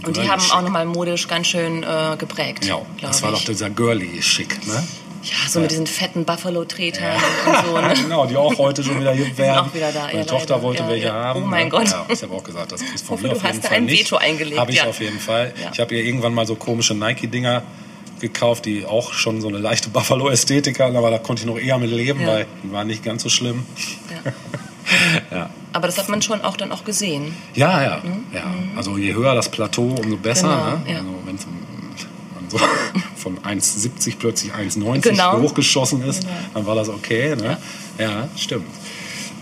und die haben auch nochmal modisch ganz schön äh, geprägt. Ja, das war ich. doch dieser girly Schick, ne? Ja, so mit diesen fetten Buffalo-Tretern und so. Ne? genau, die auch heute schon wieder hier werden. auch wieder da, Meine ja, Tochter leider. wollte Ja, welche ja. haben. Oh mein ne? Gott. Ja, ich habe auch gesagt, das kriegst von mir du auf jeden hast da Fall ein. Veto eingelegt, Habe ich ja. auf jeden Fall. Ja. Ich habe ihr irgendwann mal so komische Nike-Dinger gekauft, die auch schon so eine leichte Buffalo-Ästhetik hatten, aber da konnte ich noch eher mit leben, Ja. weil die waren nicht ganz so schlimm. Ja. Aber das hat man schon auch dann auch gesehen. Ja, ja, ja. Also je höher das Plateau, umso besser. Mhm. Genau, ne? ja. Also wenn man so von 1,70 plötzlich 1,90 Genau. hochgeschossen ist, Genau. dann war das okay. Ne? Ja. stimmt.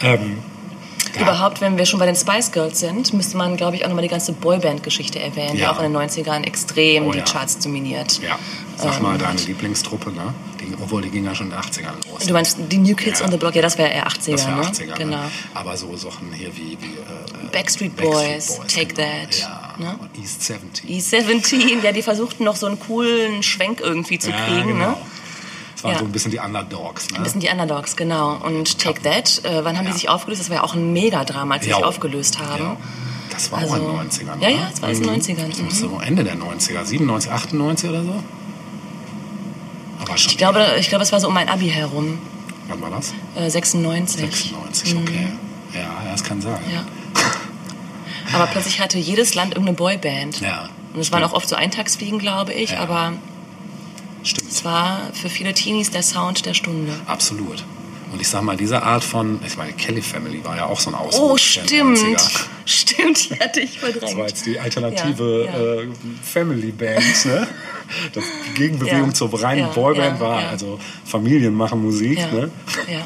Ähm, Überhaupt, wenn wir schon bei den Spice Girls sind, müsste man, glaube ich, auch nochmal die ganze Boyband-Geschichte erwähnen, die Ja. auch in den 90ern extrem Oh die ja. Charts dominiert. ja, sag Ähm, mal deine Lieblingstruppe, ne? Die, obwohl die ging ja schon in den 80ern los. Du meinst die New Kids Ja. on the Block? Ja, das wäre eher 80er, das ne? 80er, Genau. ne? Aber so Sachen hier wie, wie äh, Backstreet Backstreet Boys, Take That, Ja, ne? East 70. E17, ja, die versuchten noch so einen coolen Schwenk irgendwie zu ja, kriegen, genau. ne? Das waren Ja. so ein bisschen die Underdogs, ne? Ein bisschen die Underdogs, genau. Und Take That, äh, wann haben Ja. die sich aufgelöst? Das war ja auch ein Megadrama, als sie sich aufgelöst haben. Das war Also- auch in den 90ern. Ja, oder? ja, das war in den 90ern, Das mhm. müsste so Ende der 90er, 97, 98 oder so? Aber schon. Ich glaube, ich glaube, es war so um mein Abi herum, Wann war das? äh, 96. 96, okay. Ja, ja, das kann sein. Mhm. Ja. Aber plötzlich hatte jedes Land irgendeine Boyband. Ja, Und es waren auch oft so Eintagsfliegen, glaube ich, Ja. aber Stimmt. es war für viele Teenies der Sound der Stunde. Absolut. Und ich sag mal, diese Art von, ich meine, Kelly Family war ja auch so ein Ausdruck. Oh, stimmt. 90er. Stimmt, die hatte ich verdrängt. Das war jetzt die alternative Ja, ja. Äh, Family Band, ne? Das, die Gegenbewegung Ja, zur reinen ja, Boyband ja, war, ja. also Familien machen Musik, Ja, ne? ja.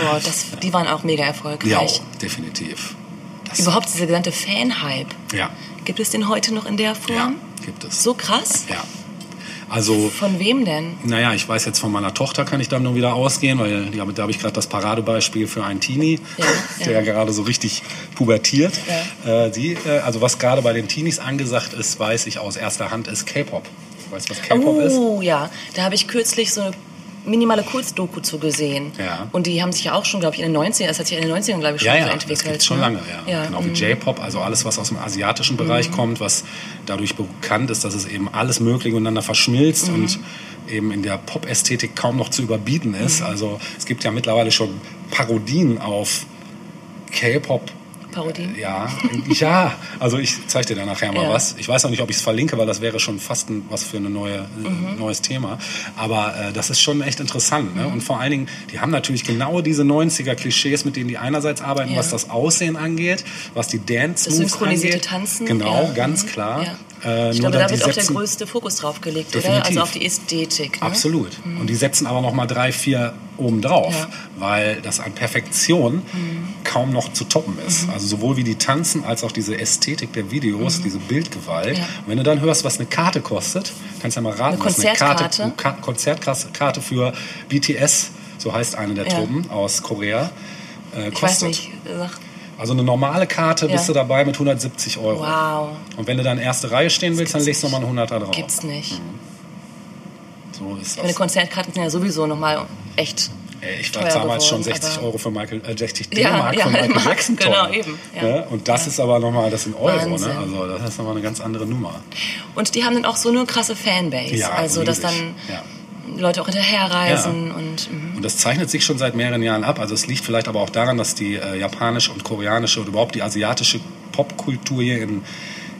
Boah, das, die waren auch mega Ja, erfolgreich. definitiv. Das, Überhaupt dieser gesamte Fan-Hype. Ja, Gibt es den heute noch in der ja, Form? gibt es. So krass? Ja. Also, Von wem denn? naja, ich weiß jetzt von meiner Tochter kann ich da nur wieder ausgehen, weil die, da habe ich gerade das Paradebeispiel für einen Teenie, Ja, der ja ja. gerade so richtig pubertiert. Ja. Äh, die, äh, also was gerade bei den Teenies angesagt ist, weiß ich aus erster Hand, ist K-Pop. Weißt du, was K-Pop ist? Oh ja, da habe ich kürzlich so eine minimale Kurzdoku zu gesehen. Ja. Und die haben sich ja auch schon, glaube ich, in den 90ern, das hat sich in den 90ern, glaube ich, schon Ja, so ja, entwickelt. das gibt's schon ne? lange, ja. genau wie mm. J-Pop, also alles, was aus dem asiatischen Bereich kommt, was dadurch bekannt ist, dass es eben alles Mögliche miteinander verschmilzt und eben in der Pop-Ästhetik kaum noch zu überbieten ist. Also es gibt ja mittlerweile schon Parodien auf K-Pop. Parodien? Ja, ja, also ich zeige dir da nachher mal Ja. was. Ich weiß noch nicht, ob ich es verlinke, weil das wäre schon fast ein, was für ein neue, äh, neues Thema. Aber äh, das ist schon echt interessant. Ne? Und vor allen Dingen, die haben natürlich genau diese 90er-Klischees, mit denen die einerseits arbeiten, Ja. was das Aussehen angeht, was die dance Das moves synchronisierte angeht. Tanzen. Genau, ja. ganz Mhm. klar. Äh, ich glaube, da wird auch der größte Fokus drauf gelegt, oder? Also auf die Ästhetik. Ne? Absolut. Und die setzen aber noch mal drei, vier oben drauf, Ja. weil das an Perfektion kaum noch zu toppen ist. Mhm. Also sowohl wie die Tanzen als auch diese Ästhetik der Videos, diese Bildgewalt. Ja. Und wenn du dann hörst, was eine Karte kostet, kannst du ja mal raten, Eine was eine Karte, Konzertkarte? eine Ka Konzertkarte für BTS, so heißt eine der Ja. Truppen aus Korea, äh, Ich kostet. weiß nicht. Also eine normale Karte Ja. bist du dabei mit 170 Euro. wow, Und wenn du dann erste Reihe stehen willst, dann legst du nochmal einen 100er drauf. gibt's nicht. So ist Meine das. Konzertkarten sind ja sowieso nochmal echt. Ey, Ich teuer damals schon geworden, 60 aber- Euro für Michael, äh, 60 Ja, D-Mark ja, für Michael Mark, Jackson genau, teuer. eben, ja. Ne? Und das ist aber nochmal, das sind Euro, ne? Also das ist nochmal eine ganz andere Nummer. Und die haben dann auch so eine krasse Fanbase. Ja, also, dass dann. Ja. Leute auch hinterherreisen und. mhm. Und das zeichnet sich schon seit mehreren Jahren ab. Also es liegt vielleicht aber auch daran, dass die äh, japanische und koreanische und überhaupt die asiatische Popkultur hier in,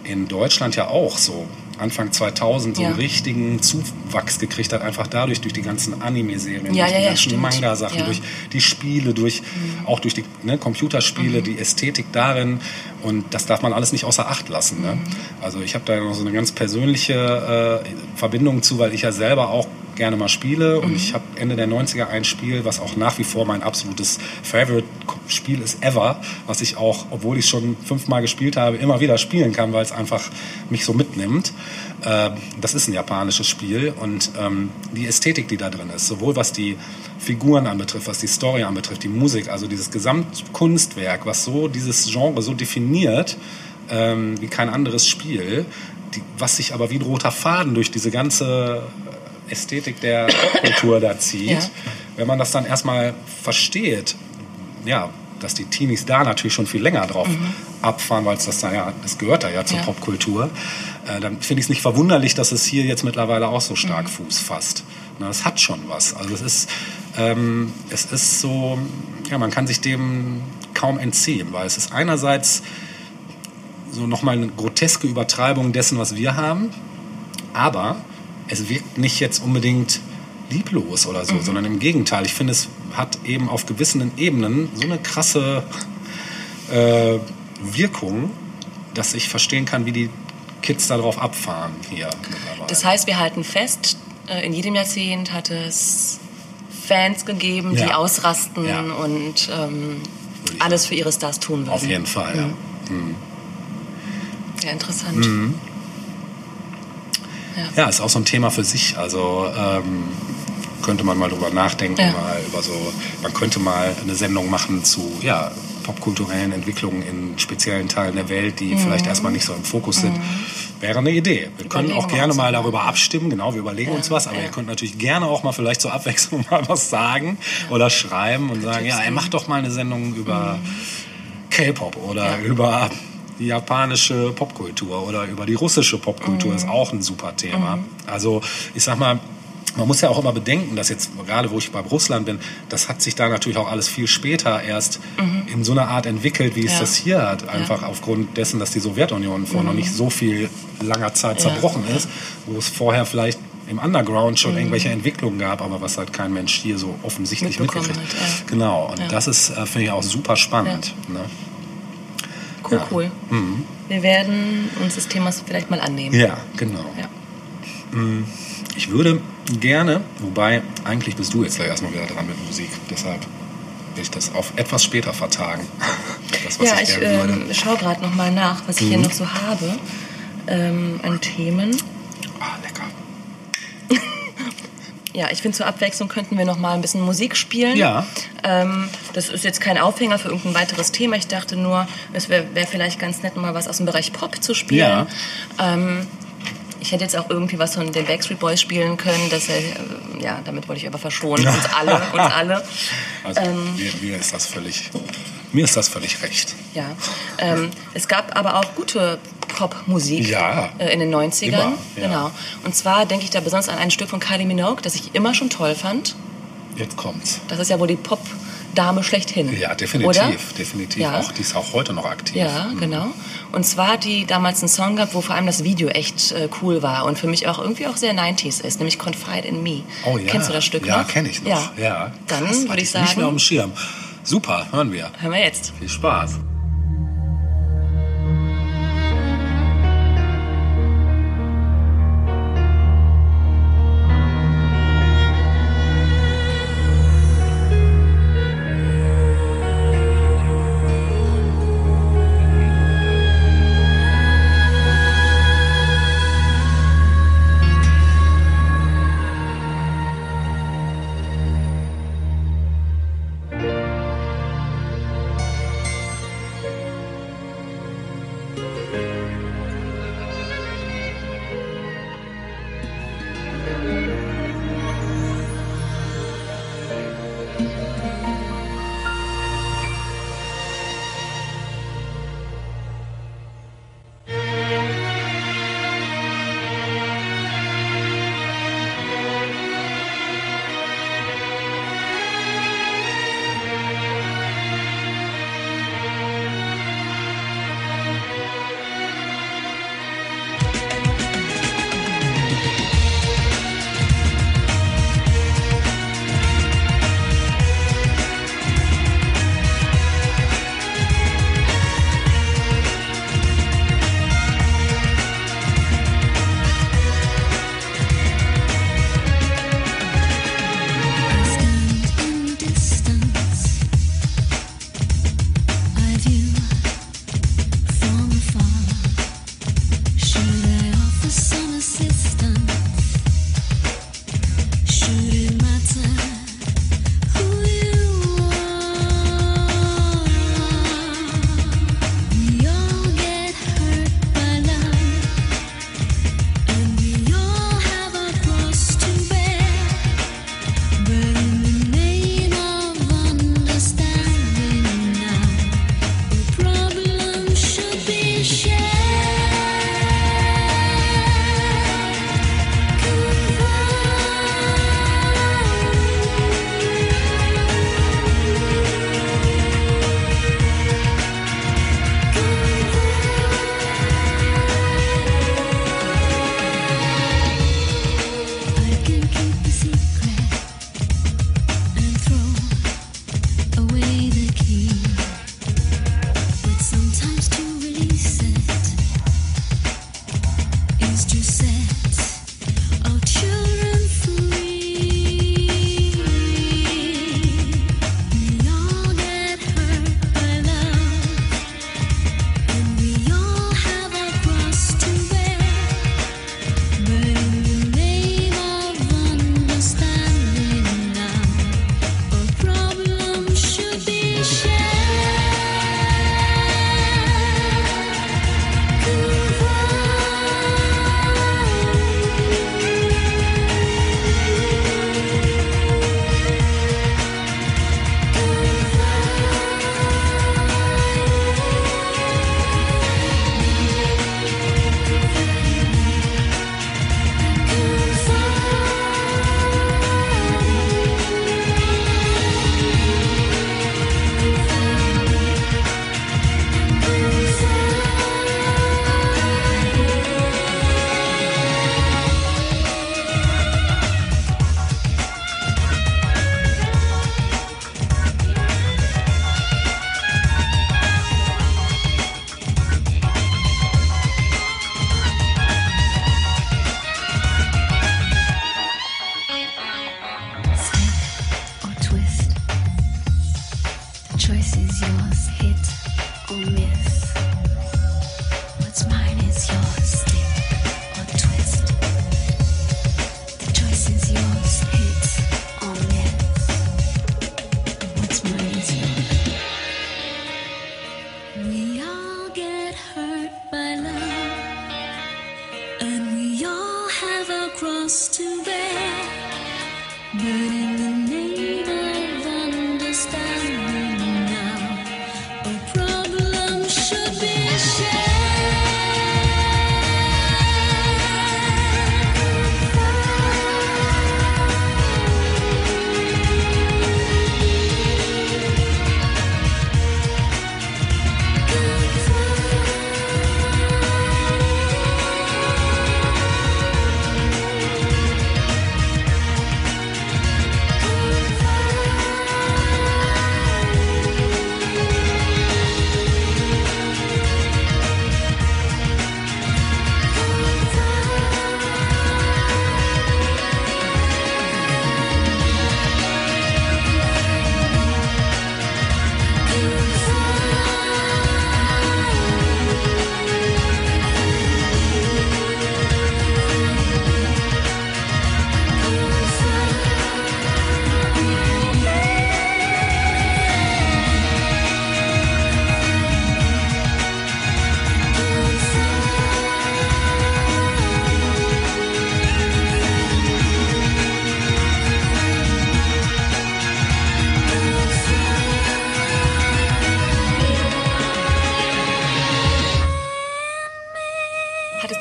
in Deutschland ja auch so Anfang 2000 so einen richtigen Zuwachs gekriegt hat, einfach dadurch, durch die ganzen Anime-Serien, durch die ganzen. Manga-Sachen. Mhm. durch die Spiele, durch auch durch die ne, Computerspiele, die Ästhetik darin. Und das darf man alles nicht außer Acht lassen. Ne? Mhm. Also ich habe da noch so eine ganz persönliche äh, Verbindung zu, weil ich ja selber auch gerne mal spiele Mhm. und ich habe Ende der 90er ein Spiel, was auch nach wie vor mein absolutes Favorite-Spiel ist ever, was ich auch, obwohl ich schon fünfmal gespielt habe, immer wieder spielen kann, weil es einfach mich so mitnimmt. Äh, das ist ein japanisches Spiel und ähm, die Ästhetik, die da drin ist, sowohl was die Figuren anbetrifft, was die Story anbetrifft, die Musik, also dieses Gesamtkunstwerk, was so dieses Genre so definiert, ähm, wie kein anderes Spiel, die, was sich aber wie ein roter Faden durch diese ganze Ästhetik der Kultur da zieht. Ja. Wenn man das dann erstmal versteht, ja, dass die Teenies da natürlich schon viel länger drauf abfahren, weil es das da ja, das gehört da ja zur Ja. Popkultur, äh, dann finde ich es nicht verwunderlich, dass es hier jetzt mittlerweile auch so stark Fuß fasst. Na, das hat schon was. Also es ist, ähm, es ist so, ja, man kann sich dem kaum entziehen, weil es ist einerseits so nochmal eine groteske Übertreibung dessen, was wir haben, aber es wirkt nicht jetzt unbedingt lieblos oder so, sondern im Gegenteil. Ich finde, es hat eben auf gewissen Ebenen so eine krasse äh, Wirkung, dass ich verstehen kann, wie die Kids darauf abfahren hier. Das heißt, wir halten fest, äh, in jedem Jahrzehnt hat es Fans gegeben, die Ja. ausrasten Ja. und ähm, alles für ihre Stars tun würden. Auf jeden Fall, ja. Ja, interessant. Mhm. Ja, ist auch so ein Thema für sich. Also ähm, könnte man mal drüber nachdenken, Ja. mal über so, man könnte mal eine Sendung machen zu ja, popkulturellen Entwicklungen in speziellen Teilen der Welt, die vielleicht erstmal nicht so im Fokus sind. Wäre eine Idee. Wir können Mhm. Überlegen auch gerne mal darüber abstimmen. Genau, wir überlegen Ja, uns was, aber ja. ihr könnt natürlich gerne auch mal vielleicht zur Abwechslung mal was sagen oder schreiben und sagen, ja, ey, mach doch mal eine Sendung über K-Pop oder Mhm. Ja. über die japanische Popkultur oder über die russische Popkultur Mhm. ist auch ein super Thema. Also ich sag mal, man muss ja auch immer bedenken, dass jetzt gerade wo ich bei Russland bin, das hat sich da natürlich auch alles viel später erst in so einer Art entwickelt, wie es Mhm. Ja. das hier hat. Einfach aufgrund dessen, dass die Sowjetunion vor noch nicht so viel langer Zeit Mhm. Ja. zerbrochen ist, wo es vorher vielleicht im Underground Mhm. schon irgendwelche Entwicklungen gab, aber was halt kein Mensch hier so offensichtlich mitgekriegt hat, ja. Genau, und Ja. das ist, äh, finde ich, auch super spannend. Ne? Cool, Ja. cool. Wir werden uns des Themas vielleicht mal annehmen. Ja, genau. Ja. Ich würde gerne, wobei eigentlich bist du jetzt gleich erstmal wieder dran mit Musik, deshalb will ich das auf etwas später vertagen. Das, was Ja, ich, ich ähm, schaue gerade noch mal nach, was ich hier noch so habe ähm, an Themen. Ah, lecker. Ja, ich finde, zur Abwechslung könnten wir noch mal ein bisschen Musik spielen. Ja. Ähm, das ist jetzt kein Aufhänger für irgendein weiteres Thema. Ich dachte nur, es wäre wär vielleicht ganz nett, mal was aus dem Bereich Pop zu spielen. Ja. Ähm, ich hätte jetzt auch irgendwie was von den Backstreet Boys spielen können. Das, äh, ja, damit wollte ich aber verschonen. Uns alle, uns alle. Also Ähm. mir, mir ist das völlig, mir ist das völlig recht. Ja. Ähm, es gab aber auch gute Popmusik Ja. äh, in den 90ern. Immer, ja. Genau. Und zwar denke ich da besonders an ein Stück von Kylie Minogue, das ich immer schon toll fand. Jetzt kommt's. Das ist ja wohl die Pop-Dame schlechthin. Ja, definitiv, Oder? definitiv. Ja. Auch, die ist auch heute noch aktiv. Ja, genau. Und zwar hat die damals einen Song gehabt, wo vor allem das Video echt äh, cool war und für mich auch irgendwie auch sehr 90s ist, nämlich Confide in Me. Oh ja. Kennst du das Stück Ja, noch? kenne ich noch. Ja. ja. Dann würde ich Nicht mehr auf sagen, dem Schirm. Super, hören wir. hören wir jetzt. Viel Spaß.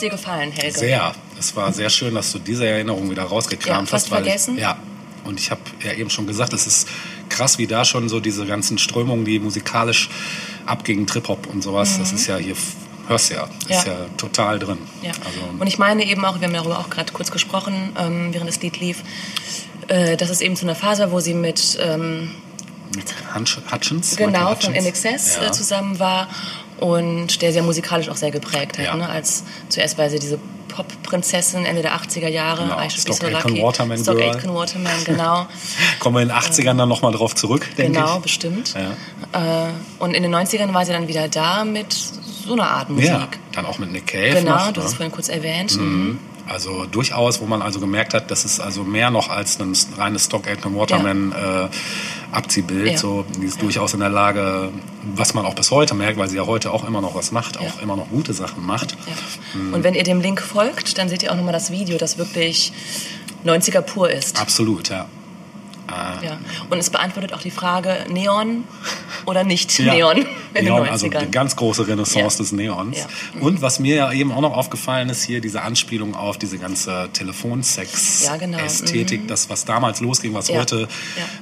Dir gefallen, Helge? Sehr. Es war sehr schön, dass du diese Erinnerung wieder rausgekramt Ja, hast. weil vergessen. Ja. Und ich habe ja eben schon gesagt, es ist krass, wie da schon so diese ganzen Strömungen, die musikalisch abgingen, Trip-Hop und sowas, das ist ja hier, hörst ja, ist Mhm. Ja. ja, total drin. Ja. Also, und ich meine eben auch, wir haben darüber auch gerade kurz gesprochen, ähm, während das Lied lief, äh, dass es eben zu einer Phase war, wo sie mit ähm, mit Hutch- Hutchins? genau Michael von Hutchins. NXS ja. äh, zusammen war und der sehr musikalisch auch sehr geprägt hat. Ja. Ne? Als zuerst war sie diese Pop-Prinzessin Ende der 80er Jahre. Genau, I Stock Aitken. Waterman Stock. Aitken Waterman, genau. Kommen wir in den 80ern dann nochmal drauf zurück, denke genau, ich. bestimmt. Ja. Äh, und in den 90ern war sie dann wieder da mit so einer Art Musik. ja, dann auch mit Nick Cave Genau, noch. du hast es ne? vorhin kurz erwähnt. Mhm. Also durchaus, wo man also gemerkt hat, das ist also mehr noch als ein reines Stock Aitken Waterman äh, Abziehbild. Ja. So, die ist durchaus in der Lage, was man auch bis heute merkt, weil sie ja heute auch immer noch was macht, auch Ja. immer noch gute Sachen macht. Ja. Mhm. Und wenn ihr dem Link folgt, dann seht ihr auch nochmal das Video, das wirklich 90er pur ist. Absolut, ja. Ja. Und es beantwortet auch die Frage, Neon oder nicht Ja. Neon in Neon, den also 90ern. die ganz große Renaissance Ja. des Neons. Ja. Und was mir ja eben auch noch aufgefallen ist, hier diese Anspielung auf diese ganze genau. Telefonsex-Ästhetik, das, was damals losging, was heute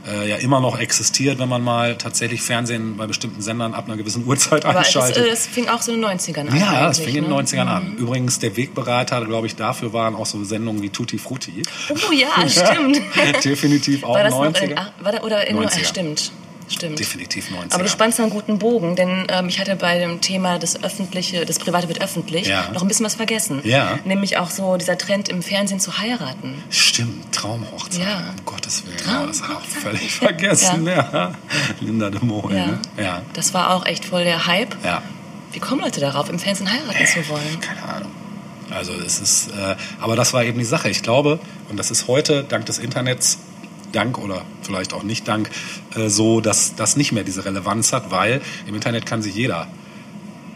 Ja. Äh, ja immer noch existiert, wenn man mal tatsächlich Fernsehen bei bestimmten Sendern ab einer gewissen Uhrzeit Aber es, einschaltet. äh, es fing auch so in den 90ern an. ja, es fing in den ne? 90ern an. Übrigens, der Wegbereiter, glaube ich, dafür waren auch so Sendungen wie Tutti Frutti. Oh ja, stimmt. Definitiv auch das noch 90er. in, ah, war da, oder in 90er. Ja, stimmt. Stimmt. Definitiv 90er. Aber du spannst einen guten Bogen, denn ähm, ich hatte bei dem Thema das öffentliche, das Private wird öffentlich, Ja. noch ein bisschen was vergessen. Ja. Nämlich auch so dieser Trend im Fernsehen zu heiraten. Stimmt, Traumhochzeit. Ja. Um Gottes Willen. Ja, das habe ich auch völlig vergessen. Ja. Linda de Mol. Ja. Ne? Ja. Das war auch echt voll der Hype. ja. Wie kommen Leute darauf, im Fernsehen heiraten zu wollen? Keine Ahnung. Also es ist, äh, aber das war eben die Sache. Ich glaube, und das ist heute dank des Internets, dank oder vielleicht auch nicht dank, äh, so, dass das nicht mehr diese Relevanz hat, weil im Internet kann sich jeder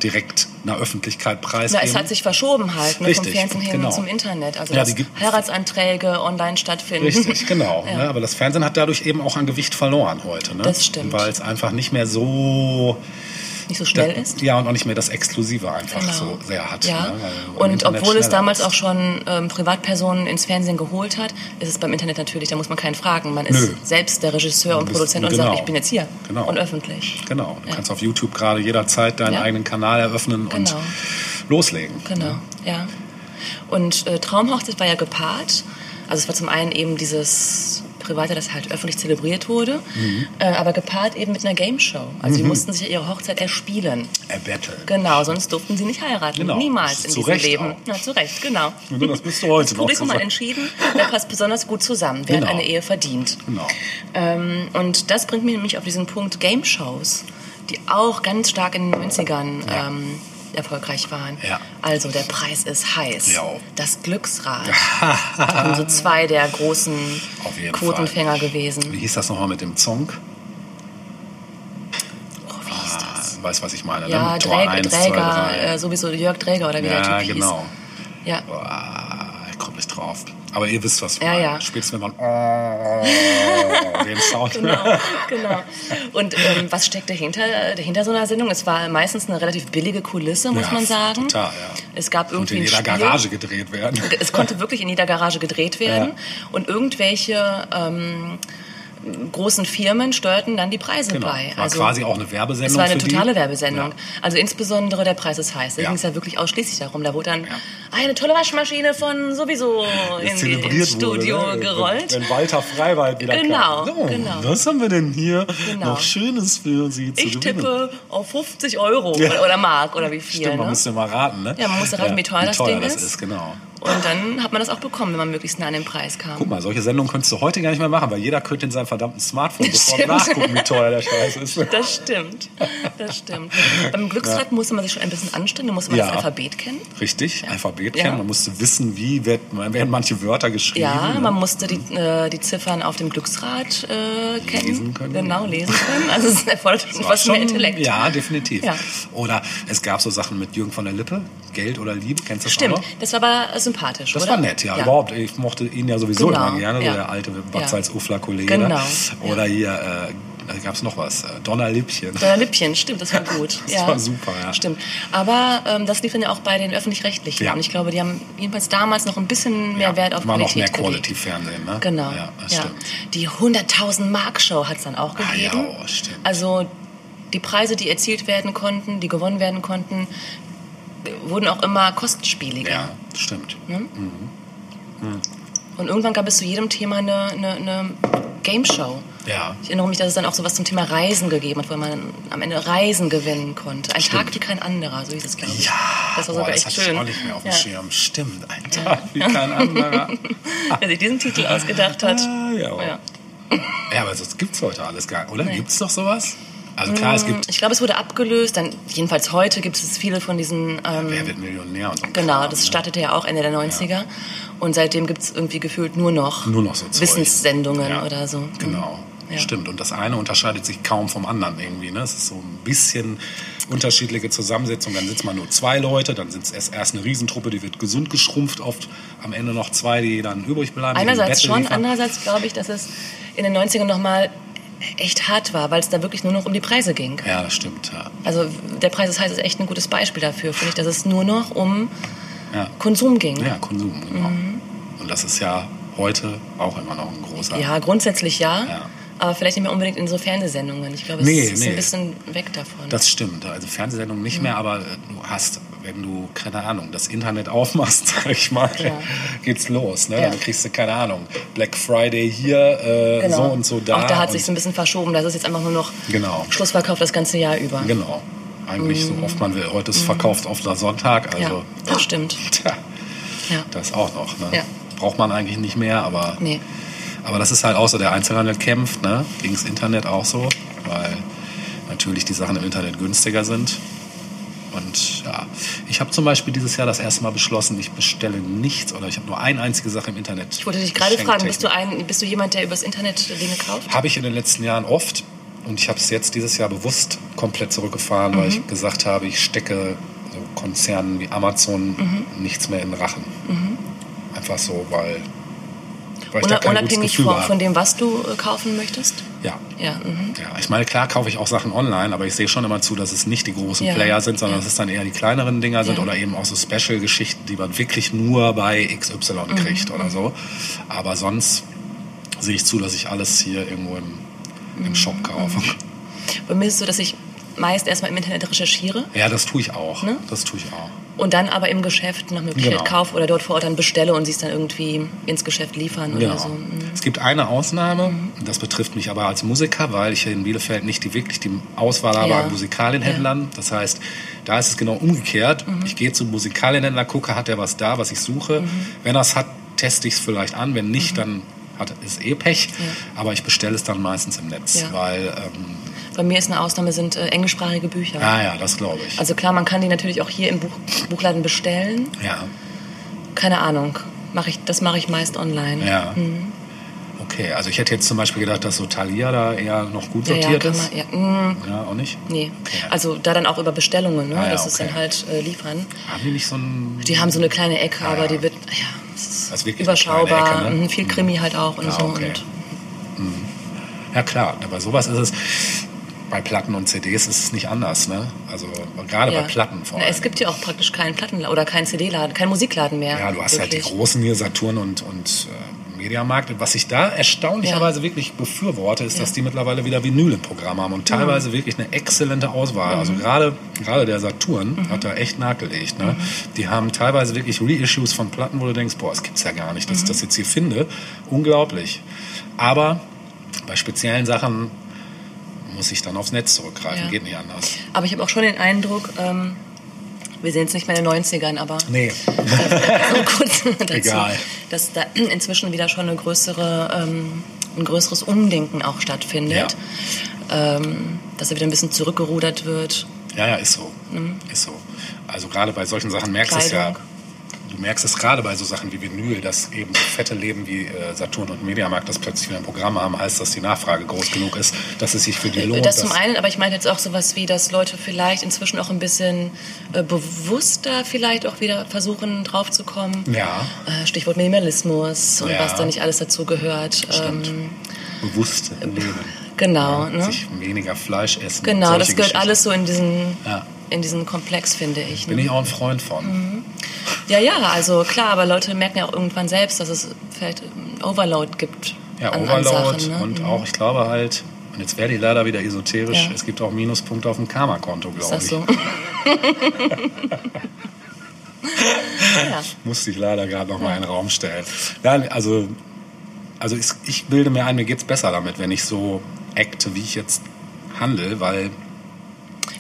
direkt einer Öffentlichkeit Na, preisgeben. es hat sich verschoben halt, ne, vom Richtig, Fernsehen hin genau. zum Internet. Also, Ja, Heiratsanträge online stattfinden. Richtig, genau. Ja. Ne? Aber das Fernsehen hat dadurch eben auch an Gewicht verloren heute. Ne? Das stimmt. Weil es einfach nicht mehr so Nicht so schnell ist. Ja, und auch nicht mehr das Exklusive einfach Genau. so sehr hat. Ja. Ne? Und obwohl es damals ist. auch schon ähm, Privatpersonen ins Fernsehen geholt hat, ist es beim Internet natürlich, da muss man keinen fragen. Man ist Nö. selbst der Regisseur und Produzent und genau. sagt, ich bin jetzt hier Genau. und öffentlich. Genau, du Ja. kannst auf YouTube gerade jederzeit deinen Ja. eigenen Kanal eröffnen und Genau. loslegen. Genau, ja. Und äh, Traumhochzeit war ja gepaart. Also es war zum einen eben dieses Private, das halt öffentlich zelebriert wurde, Mhm. äh, aber gepaart eben mit einer Game Show. Also sie mussten sich ihre Hochzeit erspielen. Battle. Genau, sonst durften sie nicht heiraten. Genau. Niemals in Zu diesem Recht Leben. auch. Ja, zu Recht, genau. Und das bist du heute das Publikum hat entschieden, wer passt besonders gut zusammen, wer Genau. hat eine Ehe verdient. Genau. Ähm, und das bringt mich nämlich auf diesen Punkt Game Shows, die auch ganz stark in den 90ern Ja. ähm, erfolgreich waren. Ja. Also der Preis ist heiß. Ja. Das Glücksrad. sind so zwei der großen Quotenfänger Wie gewesen. hieß das nochmal mit dem Song? Oh, wie hieß das? Ah, weißt was ich meine, Ja, ne? Tor Dräger, 1, 2, Dräger 3. äh, sowieso Jörg Dräger oder wie der Ja, Typ genau. hieß. Ja, Boah, ich komme nicht drauf. Aber ihr wisst, was wir Ja, meinen. ja. Spätestens, wenn man oh, den Sound Genau, genau. Und ähm, was steckt dahinter, dahinter so einer Sendung? Es war meistens eine relativ billige Kulisse, muss Ja, man sagen. total, ja. Es gab irgendwie in ein jeder. Garage gedreht werden. Es konnte wirklich in jeder Garage gedreht werden. Und irgendwelche ähm, großen Firmen steuerten dann die Preise Genau. bei. War quasi auch eine Werbesendung Es war eine für die. totale Werbesendung. Ja. Also insbesondere der Preis ist heiß. Da Ja. ging es ja wirklich ausschließlich darum. Da wurde dann ah, eine tolle Waschmaschine von sowieso in, ins Studio wurde, ne? gerollt. Wenn, wenn Walter Freiwald wieder Genau, kam. So, genau. Was haben wir denn hier Genau. noch Schönes für Sie zu Ich gewinnen? tippe auf 50 Euro Ja. oder, Mark oder wie viel. Stimmt, man ne? müsste mal raten, ne? Ja, man musste raten, wie teuer das Ding das ist. ist. Genau. Und dann hat man das auch bekommen, wenn man möglichst nah an den Preis kam. Guck mal, solche Sendungen könntest du heute gar nicht mehr machen, weil jeder könnte in seinem verdammten Smartphone Das sofort nachgucken, wie teuer der Scheiß ist. Das stimmt. Das stimmt. Beim Glücksrad musste man sich schon ein bisschen anstrengen, da musste man Ja. das Alphabet kennen. Richtig, Alphabet Ja. kennen. Man musste wissen, wie wird, werden manche Wörter geschrieben. Ja, ne? man musste die, äh, die Ziffern auf dem Glücksrad äh, kennen. Lesen können. Genau, lesen können. Also es erfordert schon was mehr Intellekt. Ja, definitiv. Ja. Oder es gab so Sachen mit Jürgen von der Lippe, Geld oder Liebe, kennst du das Stimmt, auch das war aber sympathisch, Das oder? war nett, ja, überhaupt. Ich mochte ihn ja sowieso Genau, immer gerne, ja. so der alte Ja. Batzals-Ufler-Kollege. Genau, ja. Oder hier, äh, da gab es noch was, äh, Donnerlippchen. Euer Lippchen, stimmt, das war gut. Das ja. war super, ja. Stimmt. Aber ähm, das lief dann ja auch bei den Öffentlich-Rechtlichen. Ja. Und ich glaube, die haben jedenfalls damals noch ein bisschen mehr Wert auf War noch Qualität mehr gelegt. Quality-Fernsehen, ne? Genau. Ja, ja. stimmt. Die 100.000 Mark Show hat es dann auch Ah, ja, gegeben. oh, stimmt. Also die Preise, die erzielt werden konnten, die gewonnen werden konnten, wurden auch immer kostspieliger. Ja, stimmt. Und irgendwann gab es zu jedem Thema eine, eine, eine Game Show. Ja. Ich erinnere mich, dass es dann auch sowas zum Thema Reisen gegeben hat, wo man am Ende Reisen gewinnen konnte. Ein Tag wie kein anderer, so hieß es, glaube ich. Ja, das war boah, sogar das echt hatte schön. ich auch nicht mehr auf dem ja. Schirm. Stimmt, ein Tag wie kein anderer. Wer sich diesen Titel ausgedacht hat. Ah, ja. Ja. Ja, aber das gibt's heute alles gar nicht, oder? Gibt's noch sowas? Also klar, es gibt Ich glaube, es wurde abgelöst. Dann, jedenfalls heute gibt es viele von diesen. Ähm, Wer wird Millionär und so. genau, Kram, das ne? startete ja auch Ende der 90er. Und seitdem gibt es irgendwie gefühlt nur noch, Nur noch so. Wissenssendungen Ja, oder so. Genau. Ja. Stimmt. Und das eine unterscheidet sich kaum vom anderen irgendwie. Ne? Es ist so ein bisschen unterschiedliche Zusammensetzung. Dann sitzt man nur zwei Leute, dann sind es erst, eine Riesentruppe, die wird gesund geschrumpft, oft am Ende noch zwei, die dann übrig bleiben. Einerseits schon, liefern. andererseits glaube ich, dass es in den 90ern nochmal echt hart war, weil es da wirklich nur noch um die Preise ging. Ja, das stimmt. Ja. Also der Preis ist heiß ist echt ein gutes Beispiel dafür, finde ich, dass es nur noch um Ja. Konsum ging. ja, Konsum, genau. Mhm. Und das ist ja heute auch immer noch ein großer. Ja, grundsätzlich ja, Ja. aber vielleicht nicht mehr unbedingt in so Fernsehsendungen. Ich glaube, es Nee, ist nee. ein bisschen weg davon. Das stimmt. Also Fernsehsendungen Mhm. nicht mehr, aber äh, du hast, wenn du, keine Ahnung, das Internet aufmachst, sag ich mal, Ja. geht's los. Ne? Ja. Dann kriegst du, keine Ahnung, Black Friday hier, äh, Genau. so und so da. Auch da hat sich so ein bisschen verschoben. Das ist jetzt einfach nur noch Genau. Schlussverkauf das ganze Jahr über. Genau. Eigentlich so oft man will. Heute ist verkauft auf der Sonntag. Also, Mhm. Ja, das stimmt. tja, Ja. das auch noch. Ne? Ja. Braucht man eigentlich nicht mehr, aber, Nee. aber das ist halt auch so, der Einzelhandel kämpft, ne? gegen das Internet auch so, weil natürlich die Sachen im Internet günstiger sind. Und ja, ich habe zum Beispiel dieses Jahr das erste Mal beschlossen, ich bestelle nichts oder ich habe nur eine einzige Sache im Internet. Ich wollte dich gerade fragen, bist du, ein, bist du jemand, der übers Internet Dinge kauft? Habe ich in den letzten Jahren oft und ich habe es jetzt dieses Jahr bewusst komplett zurückgefahren, weil Mhm. ich gesagt habe, ich stecke so Konzernen wie Amazon Mhm. nichts mehr in den Rachen. Einfach so, weil, weil gutes Unabhängig von, habe. von dem, was du äh, kaufen möchtest? Ja. Ja, mhm. Ja, ich meine, klar kaufe ich auch Sachen online, aber ich sehe schon immer zu, dass es nicht die großen Ja. Player sind, sondern Ja. dass es dann eher die kleineren Dinger sind oder eben auch so Special-Geschichten, die man wirklich nur bei XY Mhm. kriegt oder so. Aber sonst sehe ich zu, dass ich alles hier irgendwo im, Mhm. im Shop kaufe. Bei mir ist es so, dass ich meist erstmal im Internet recherchiere Ja, das tue ich auch. Ne? Das tue ich auch. Und dann aber im Geschäft nach Möglichkeit Genau. kaufe oder dort vor Ort dann bestelle und sie es dann irgendwie ins Geschäft liefern oder Genau. so. Mhm. Es gibt eine Ausnahme, das betrifft mich aber als Musiker, weil ich hier in Bielefeld nicht die, wirklich die Auswahl habe Ja. an Musikalienhändlern. Das heißt, da ist es genau umgekehrt. Mhm. Ich gehe zum Musikalienhändler, gucke, hat er was da, was ich suche. Mhm. Wenn er es hat, teste ich es vielleicht an. Wenn nicht, dann hat, ist eh Pech. Aber ich bestelle es dann meistens im Netz, Ja. weil, ähm, Bei mir ist eine Ausnahme sind äh, englischsprachige Bücher. ah ja, das glaube ich. Also klar, man kann die natürlich auch hier im Buch, Buchladen bestellen. ja, Keine Ahnung. Mach ich, das mache ich meist online. ja. Mhm. Okay, also ich hätte jetzt zum Beispiel gedacht, dass so Thalia da eher noch gut Ja, ja, sortiert kann ist. man, ja, mm, Ja, auch nicht? nee. Okay. Also da dann auch über Bestellungen, ne? Ah, ja, das ist okay. dann halt äh, liefern. Haben die nicht so ein... Die haben so eine kleine Ecke, Ah, aber ja. die wird, ja, ist Das ist kleine überschaubar, Ecke, ne? mhm, viel Krimi halt auch und Ja, so. okay. Und Ja klar, aber sowas ist es. Bei Platten und CDs ist es nicht anders, ne? Also gerade ja. bei Platten vor allem. Es gibt ja auch praktisch keinen Plattenladen oder keinen CD-Laden, keinen Musikladen mehr. ja, du hast halt die wirklich. großen hier, Saturn und, und äh, Mediamarkt. Was ich da erstaunlicherweise wirklich befürworte, ist, dass die mittlerweile wieder Vinyl im Programm haben und teilweise wirklich eine exzellente Auswahl. Also gerade gerade der Saturn hat da echt nachgelegt. Ne? Die haben teilweise wirklich Reissues von Platten, wo du denkst, boah, das gibt's ja gar nicht, dass ich das jetzt hier finde. Unglaublich. Aber bei speziellen Sachen muss ich dann aufs Netz zurückgreifen. Ja. Geht nicht anders. Aber ich habe auch schon den Eindruck, ähm, wir sind jetzt nicht mehr in den 90ern, aber Nee. so kurz dazu, Egal. dass da inzwischen wieder schon eine größere, ähm, ein größeres Umdenken auch stattfindet. Ähm, dass da wieder ein bisschen zurückgerudert wird. Ja, ja, ist so. Ist so. Also gerade bei solchen Sachen merkst du es ja. Du merkst es gerade bei so Sachen wie Vinyl, dass eben so fette Läden wie äh, Saturn und Mediamarkt das plötzlich wieder ein Programm haben, heißt, dass die Nachfrage groß genug ist, dass es sich für die lohnt. das zum einen, aber ich meine jetzt auch sowas wie, dass Leute vielleicht inzwischen auch ein bisschen äh, bewusster vielleicht auch wieder versuchen draufzukommen. Ja. Äh, Stichwort Minimalismus und Ja. was da nicht alles dazu gehört. Stimmt. Ähm, bewusst leben. genau, Ja, ne? Sich weniger Fleisch essen. Genau, das gehört alles so in diesen, Ja. in diesen Komplex, finde ich. Bin Ne? ich auch ein Freund von. Ja, ja, also klar, aber Leute merken ja auch irgendwann selbst, dass es vielleicht ein Overload gibt. Ja, an, Overload an Sachen, ne? und Mhm. auch, ich glaube halt, und jetzt werde ich leider wieder esoterisch, Ja. es gibt auch Minuspunkte auf dem Karma-Konto, Ist glaube das ich. so? ja. Musste ich leider gerade noch mal in den Raum stellen. Ja, also, also ich, ich bilde mir ein, mir geht's besser damit, wenn ich so acte, wie ich jetzt handle, weil,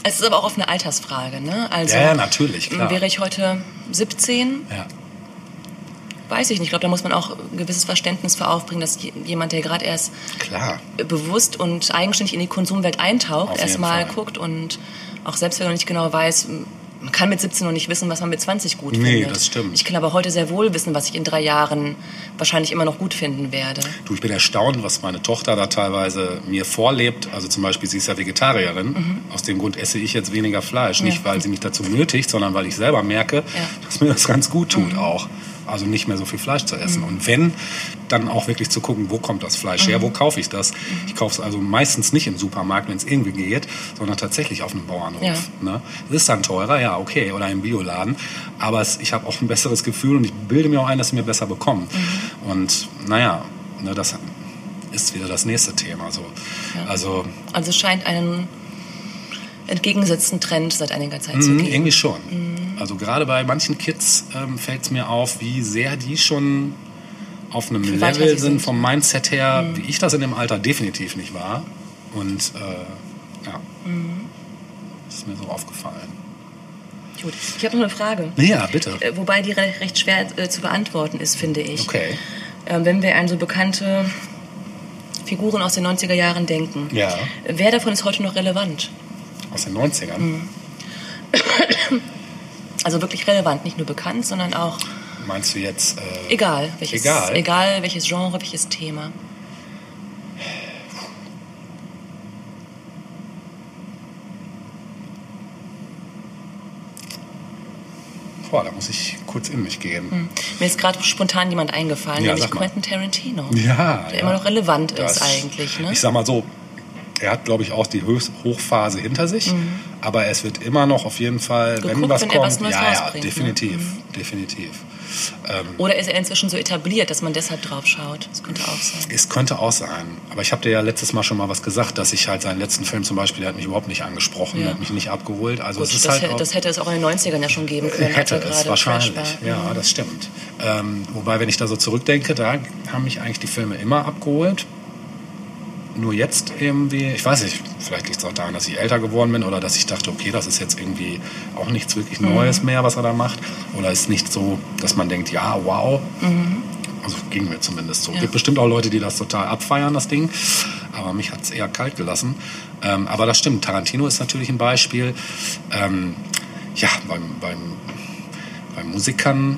Es ist aber auch auf eine Altersfrage, ne? Also, ja, ja, natürlich, klar. Wäre ich heute 17, Ja, weiß ich nicht. Ich glaube, da muss man auch ein gewisses Verständnis für aufbringen, dass je- jemand, der gerade erst klar. bewusst und eigenständig in die Konsumwelt eintaucht, erstmal guckt und auch selbst wenn er noch nicht genau weiß, man kann mit 17 noch nicht wissen, was man mit 20 gut Nee, findet. das stimmt. Ich kann aber heute sehr wohl wissen, was ich in drei Jahren wahrscheinlich immer noch gut finden werde. Du, ich bin erstaunt, was meine Tochter da teilweise mir vorlebt. Also zum Beispiel, sie ist ja Vegetarierin. Mhm. Aus dem Grund esse ich jetzt weniger Fleisch. Nicht, weil sie mich dazu nötigt, sondern weil ich selber merke, Ja. dass mir das ganz gut Mhm. tut auch. Also nicht mehr so viel Fleisch zu essen. Und wenn, dann auch wirklich zu gucken, wo kommt das Fleisch her, wo Mhm. kaufe ich das. Ich kaufe es also meistens nicht im Supermarkt, wenn es irgendwie geht, sondern tatsächlich auf einem Bauernhof. Ja. Ne? Es ist dann teurer, ja, okay, oder im Bioladen. Aber es, ich habe auch ein besseres Gefühl und ich bilde mir auch ein, dass sie mir besser bekommen. Mhm. Und naja, ne, das ist wieder das nächste Thema. So. Also Also es scheint einen entgegengesetzten Trend seit einiger Zeit zu mh, geben. Mhm, irgendwie schon. Also gerade bei manchen Kids ähm, fällt es mir auf, wie sehr die schon auf einem weiter Level sind sind. Mhm. vom Mindset her, wie ich das in dem Alter definitiv nicht war. Und äh, ja, Mhm. das ist mir so aufgefallen. Gut. Ich habe noch eine Frage. Ja, bitte. Äh, Wobei die re recht schwer äh, zu beantworten ist, finde ich. Okay. Ähm, wenn wir an so bekannte Figuren aus den 90er Jahren denken, Ja, wer davon ist heute noch relevant? Aus den 90ern. Mhm. Also wirklich relevant, nicht nur bekannt, sondern auch Meinst du jetzt? Äh, egal, welches, Egal? egal welches Genre, welches Thema. boah, da muss ich kurz in mich gehen. Mir ist gerade spontan jemand eingefallen, Ja, nämlich. Quentin Tarantino. Ja, Der ja. immer noch relevant Das- ist eigentlich. Ne? Ich sag mal so, er hat, glaube ich, auch die Höchst Hochphase hinter sich, aber es wird immer noch auf jeden Fall, wenn Mhm. Geguckt, was wenn kommt, was ja, ja, ne? definitiv, definitiv. Ähm, Oder ist er inzwischen so etabliert, dass man deshalb drauf schaut? Das könnte auch sein. es könnte auch sein, aber ich habe dir ja letztes Mal schon mal was gesagt, dass ich halt seinen letzten Film zum Beispiel, der hat mich überhaupt nicht angesprochen, Ja. der hat mich nicht abgeholt. Also Gut, es ist das, halt hätte, auch, das hätte es auch in den 90ern ja schon geben können. hätte er es wahrscheinlich, ja, das stimmt. Ähm, wobei, wenn ich da so zurückdenke, da haben mich eigentlich die Filme immer abgeholt. Nur jetzt irgendwie, ich weiß nicht, vielleicht liegt es auch daran, dass ich älter geworden bin oder dass ich dachte, okay, das ist jetzt irgendwie auch nichts wirklich Mhm. Neues mehr, was er da macht. Oder ist nicht so, dass man denkt, ja, wow. Also ging mir zumindest so. Mhm. Ja. Gibt bestimmt auch Leute, die das total abfeiern, das Ding. Aber mich hat es eher kalt gelassen. Ähm, aber das stimmt, Tarantino ist natürlich ein Beispiel. Ähm, ja, beim, beim, bei Musikern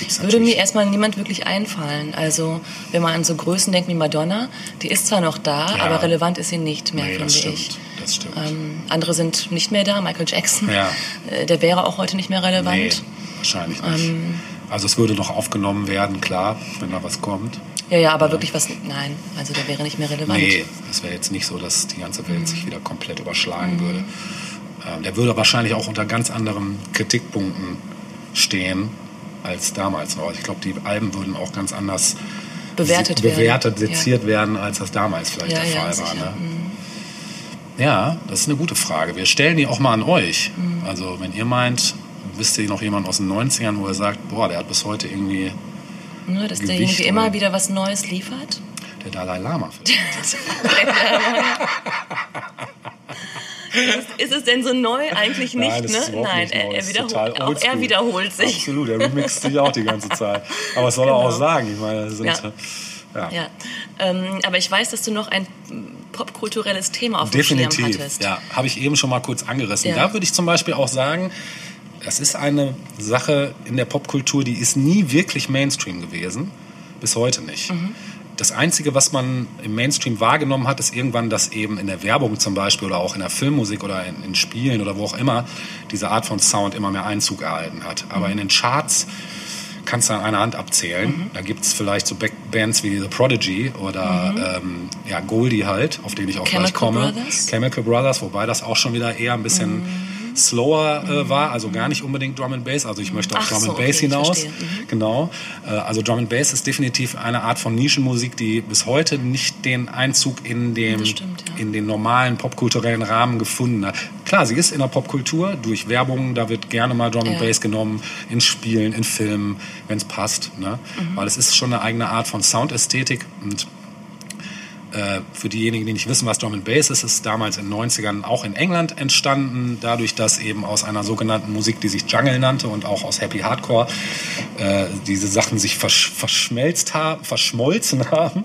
gibt's Würde mir erstmal niemand wirklich einfallen. Also, wenn man an so Größen denkt wie Madonna, die ist zwar noch da, Ja. aber relevant ist sie nicht mehr, Nee, finde stimmt. ich. Das stimmt. Ähm, andere sind nicht mehr da. Michael Jackson, Ja. äh, der wäre auch heute nicht mehr relevant. Nee, wahrscheinlich nicht. Ähm, Also es würde noch aufgenommen werden, klar, wenn da was kommt. Ja, ja, aber wirklich was. Nein, also der wäre nicht mehr relevant. Nee, es wäre jetzt nicht so, dass die ganze Welt sich wieder komplett überschlagen würde. Ähm, der würde wahrscheinlich auch unter ganz anderen Kritikpunkten stehen als damals noch. Ich glaube, die Alben würden auch ganz anders Bewertet se- werden. bewertet Ja. seziert werden, als das damals vielleicht Ja, der ja, Fall war. Ne? Mhm. Ja, das ist eine gute Frage. Wir stellen die auch mal an euch. Mhm. Also wenn ihr meint, wisst ihr noch jemand aus den 90ern, wo ihr sagt, boah, der hat bis heute irgendwie Ne, dass Gewicht derjenige immer wieder was Neues liefert. der Dalai Lama vielleicht. Ist es denn so neu? Eigentlich nicht, Nein, ne? Nein, nicht neu. er, er wiederholt, auch er wiederholt sich. Absolut, er remixt sich auch die ganze Zeit. Aber was soll er Genau. auch sagen? Ich meine, das sind, Ja. ja. Ja, ähm, aber ich weiß, dass du noch ein popkulturelles Thema auf dem Schirm Definitiv, hattest. ja. Habe ich eben schon mal kurz angerissen. Ja. Da würde ich zum Beispiel auch sagen, das ist eine Sache in der Popkultur, die ist nie wirklich Mainstream gewesen. Bis heute nicht. Mhm. Das Einzige, was man im Mainstream wahrgenommen hat, ist irgendwann, dass eben in der Werbung zum Beispiel oder auch in der Filmmusik oder in, in Spielen oder wo auch immer diese Art von Sound immer mehr Einzug erhalten hat. Aber Mhm. in den Charts kannst du an einer Hand abzählen. Da gibt es vielleicht so Back Bands wie The Prodigy oder ähm, ja, Goldie halt, auf den ich auch gleich Mhm. Chemical komme. Brothers? Chemical Brothers, wobei das auch schon wieder eher ein bisschen Mhm. Slower äh, war, also gar nicht unbedingt Drum and Bass. Also ich möchte auf Ach Drum so, and Bass okay, hinaus. Mhm. Genau. Äh, also Drum and Bass ist definitiv eine Art von Nischenmusik, die bis heute nicht den Einzug in dem stimmt, ja. in den normalen popkulturellen Rahmen gefunden hat. Klar, sie ist in der Popkultur durch Werbung, da wird gerne mal Drum and Ja. Bass genommen in Spielen, in Filmen, wenn es passt, ne? Mhm. Weil es ist schon eine eigene Art von Soundästhetik und äh, für diejenigen, die nicht wissen, was Drum and Bass ist, ist damals in den 90ern auch in England entstanden, dadurch, dass eben aus einer sogenannten Musik, die sich Jungle nannte und auch aus Happy Hardcore, äh, diese Sachen sich versch verschmelzt haben, verschmolzen haben.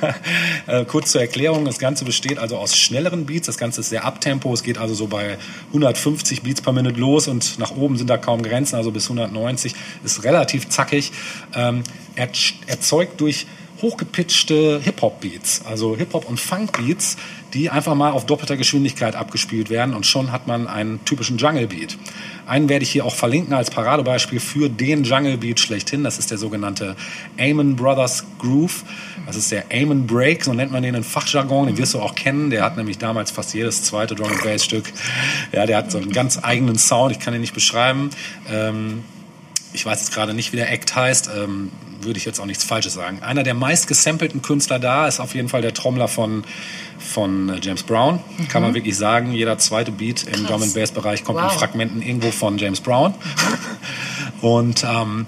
äh, kurz zur Erklärung, das Ganze besteht also aus schnelleren Beats, das Ganze ist sehr abtempo, es geht also so bei 150 Beats per Minute los und nach oben sind da kaum Grenzen, also bis 190, ist relativ zackig, ähm, er erzeugt durch hochgepitchte Hip-Hop-Beats, also Hip-Hop- und Funk-Beats, die einfach mal auf doppelter Geschwindigkeit abgespielt werden und schon hat man einen typischen Jungle-Beat. Einen werde ich hier auch verlinken als Paradebeispiel für den Jungle-Beat schlechthin. Das ist der sogenannte Amon Brothers Groove. Das ist der Amon Break, so nennt man den in Fachjargon. Den wirst du auch kennen. Der hat nämlich damals fast jedes zweite Drum and Bass Stück. Ja, der hat so einen ganz eigenen Sound. Ich kann ihn nicht beschreiben. Ähm, ich weiß jetzt gerade nicht, wie der Act heißt, ähm, würde ich jetzt auch nichts Falsches sagen. Einer der meist gesampelten Künstler da ist auf jeden Fall der Trommler von, von äh, James Brown. Kann man wirklich sagen, jeder zweite Beat im Krass. Drum and Bass Bereich kommt Wow. in Fragmenten irgendwo von James Brown. Und ähm,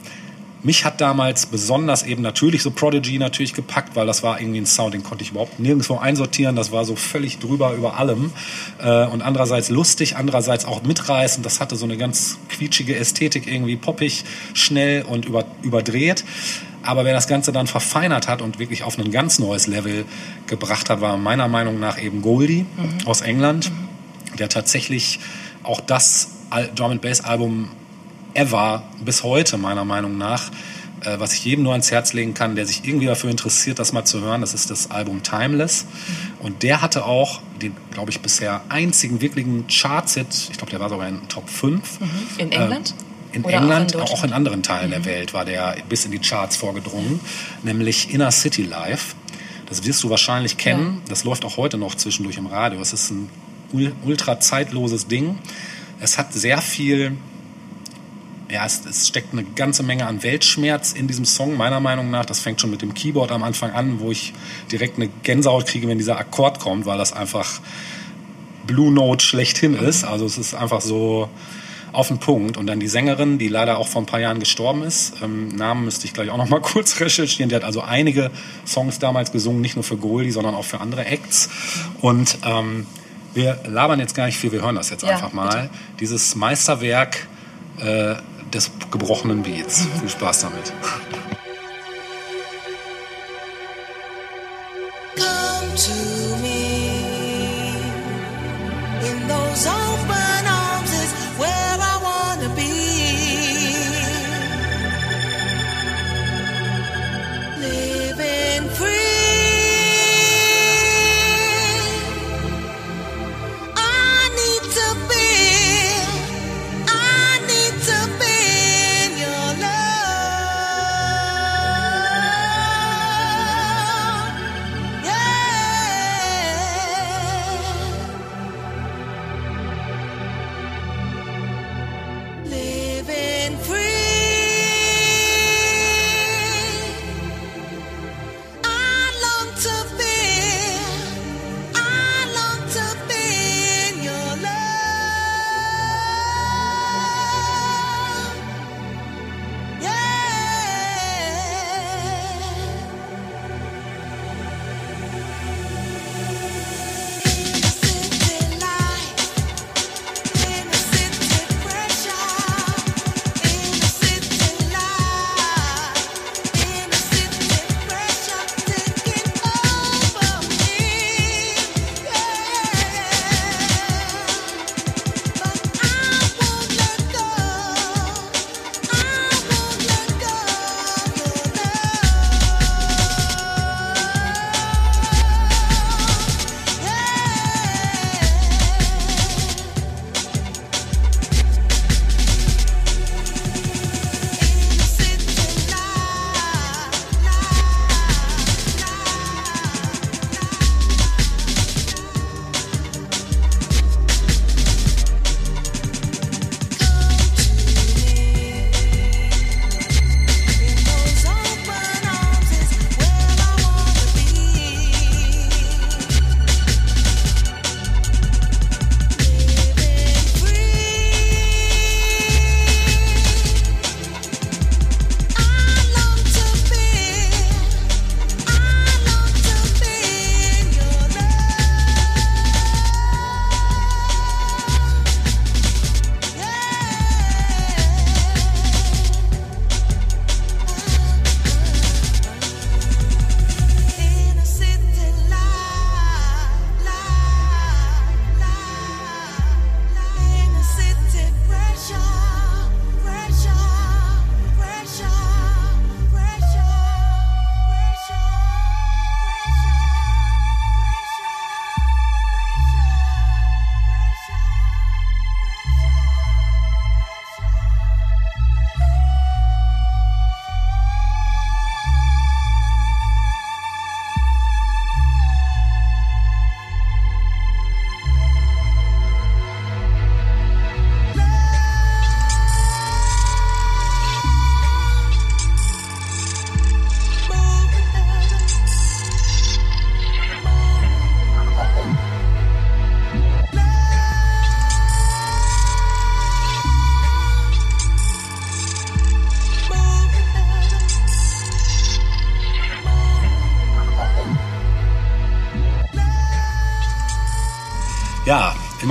mich hat damals besonders eben natürlich so Prodigy natürlich gepackt, weil das war irgendwie ein Sound, den konnte ich überhaupt nirgendwo einsortieren. Das war so völlig drüber über allem. Äh, und andererseits lustig, andererseits auch mitreißend. Das hatte so eine ganz quietschige Ästhetik, irgendwie poppig, schnell und über, überdreht. Aber wer das Ganze dann verfeinert hat und wirklich auf ein ganz neues Level gebracht hat, war meiner Meinung nach eben Goldie aus England, der tatsächlich auch das Drum and Bass Album ever bis heute meiner Meinung nach, äh, was ich jedem nur ans Herz legen kann, der sich irgendwie dafür interessiert, das mal zu hören. Das ist das Album Timeless. Und der hatte auch den, glaube ich, bisher einzigen wirklichen Chartset. Ich glaube, der war sogar in Top 5. In England? In Oder auch in England, Deutschland? Mhm. auch in anderen Teilen der Welt war der bis in die Charts vorgedrungen, nämlich Inner City Life. Das wirst du wahrscheinlich kennen. Das läuft auch heute noch zwischendurch im Radio. Es ist ein ul- ultra zeitloses Ding. Es hat sehr viel, ja, es, es steckt eine ganze Menge an Weltschmerz in diesem Song, meiner Meinung nach. Das fängt schon mit dem Keyboard am Anfang an, wo ich direkt eine Gänsehaut kriege, wenn dieser Akkord kommt, weil das einfach Blue Note schlechthin ist. Also es ist einfach so auf den Punkt. Und dann die Sängerin, die leider auch vor ein paar Jahren gestorben ist. Ähm, Namen müsste ich gleich auch noch mal kurz recherchieren. Die hat also einige Songs damals gesungen, nicht nur für Goldie, sondern auch für andere Acts. Und ähm, wir labern jetzt gar nicht viel, wir hören das jetzt Ja, einfach mal. Dieses Meisterwerk äh, des gebrochenen Beats. Viel Spaß damit. Come to me in those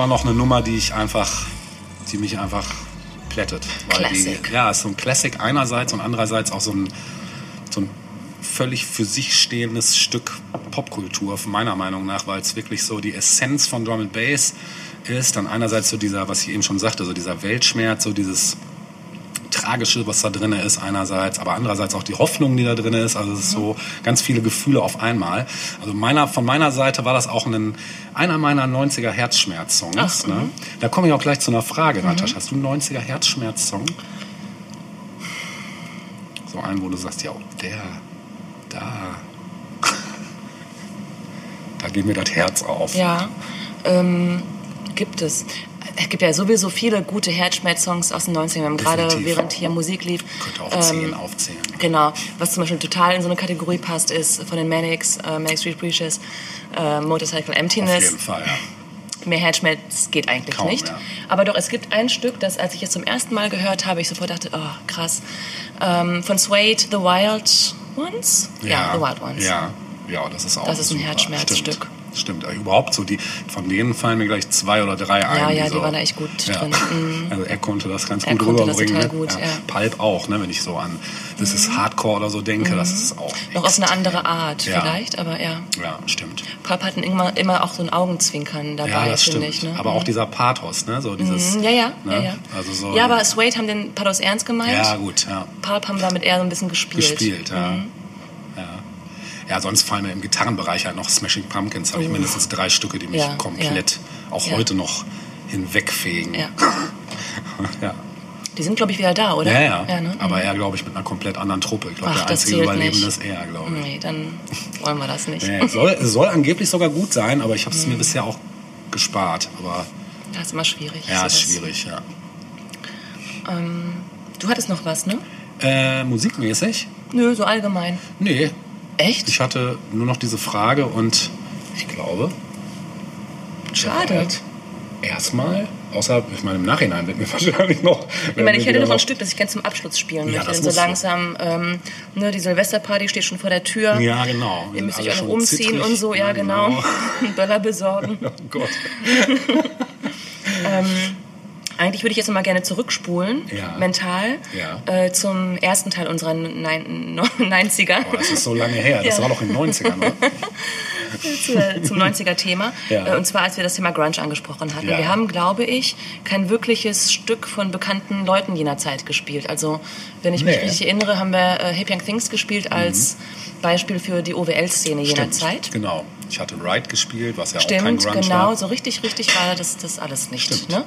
immer noch eine Nummer, die ich einfach, die mich einfach plättet. Weil Classic. Die, ja, ist so ein Classic einerseits und andererseits auch so ein, so ein völlig für sich stehendes Stück Popkultur, meiner Meinung nach, weil es wirklich so die Essenz von Drum and Bass ist. Dann einerseits so dieser, was ich eben schon sagte, so dieser Weltschmerz, so dieses Tragische, was da drin ist, einerseits, aber andererseits auch die Hoffnung, die da drin ist. Also es ist so ganz viele Gefühle auf einmal. Also meiner, von meiner Seite war das auch ein, einer meiner 90er Herzschmerz-Songs. Ne? Da komme ich auch gleich zu einer Frage, Natascha. Hast du einen 90er Herzschmerz-Song? So einen, wo du sagst, ja, der, da, da geht mir das Herz auf. Ja, ähm, gibt es. Es gibt ja sowieso viele gute Herzschmerz-Songs aus den 90ern. Wir haben gerade während hier Musik lief. Könnte auch zehn ähm, aufzählen. Genau. Was zum Beispiel total in so eine Kategorie passt, ist von den Manics, äh, Manic Street Preachers, äh, Motorcycle Auf Emptiness. jeden Fall, ja. Mehr Herzschmerz geht eigentlich Kaum, nicht. ja. Aber doch, es gibt ein Stück, das, als ich es zum ersten Mal gehört habe, ich sofort dachte, oh, krass. Ähm, von Suede, The Wild Ones? Ja, The Wild Ones. Ja, ja, das ist auch Das ist ein. Herzschmerzstück. Stimmt. Stimmt, äh, überhaupt so die, von denen fallen mir gleich zwei oder drei ein. ja, so, die waren da echt gut ja. drin. Mhm. Also er konnte das ganz Er gut rüberbringen. ne? gut, ja. Mhm. Pulp auch, ne, wenn ich so an das ist Hardcore oder so denke, das ist auch Noch auf eine andere Art Ja. vielleicht, aber ja. Ja, stimmt. Pulp hatten immer, immer auch so ein Augenzwinkern dabei, Ja, das stimmt. ich. Ne? Aber auch dieser Pathos, ne, so dieses. Mhm, ja, ja, ne? ja, ja. Also so ja, aber Suede haben den Pathos ernst gemeint. ja, gut, ja. Pulp haben damit eher so ein bisschen gespielt. gespielt, ja. Mhm. Ja. Ja, sonst fallen mir im Gitarrenbereich halt noch Smashing Pumpkins, habe ich mindestens drei Stücke, die mich Ja, komplett auch Ja. heute noch hinwegfegen. Ja. ja. Die sind, glaube ich, wieder da, oder? Ja, ja. ne? Aber Mhm. er, glaube ich, mit einer komplett anderen Truppe. Ich glaube, der das einzige Überlebende ist er, glaube ich. Nee, dann wollen wir das nicht. Nee, es, soll, soll angeblich sogar gut sein, aber ich habe es Mhm. mir bisher auch gespart. Aber Das ist immer schwierig. ja, ist schwierig, ja. Du hattest noch was, ne? Äh, musikmäßig? Nö, so allgemein. Nee. Echt? Ich hatte nur noch diese Frage und ich glaube. Schade. Erstmal, außer, ich meine, im Nachhinein wird mir wahrscheinlich noch. Ich meine, ich hätte noch ein Stück, das ich gerne zum Abschluss spielen Ja, möchte. Denn so langsam, ähm, ne, die Silvesterparty steht schon vor der Tür. Ja, genau. Ihr müsst euch alle auch noch umziehen zittrig. und so, ja, genau. Einen Böller besorgen. Oh Gott. Eigentlich würde ich jetzt noch mal gerne zurückspulen, Ja. mental, Ja. äh, zum ersten Teil unserer nein- 90er. Oh, das ist so lange her. Das Ja. war doch in den 90ern, ne? zu, zum 90er-Thema. Ja. Äh, Und zwar, als wir das Thema Grunge angesprochen hatten. Ja. Wir haben, glaube ich, kein wirkliches Stück von bekannten Leuten jener Zeit gespielt. Also, wenn ich mich Nee. Mhm. richtig erinnere, haben wir äh, Hip Young Things gespielt als Beispiel für die OWL-Szene jener Zeit. Genau. Ich hatte Ride gespielt, was ja auch kein Stimmt, Grunge genau, war. so richtig, richtig war das, das alles nicht. Stimmt. Ne?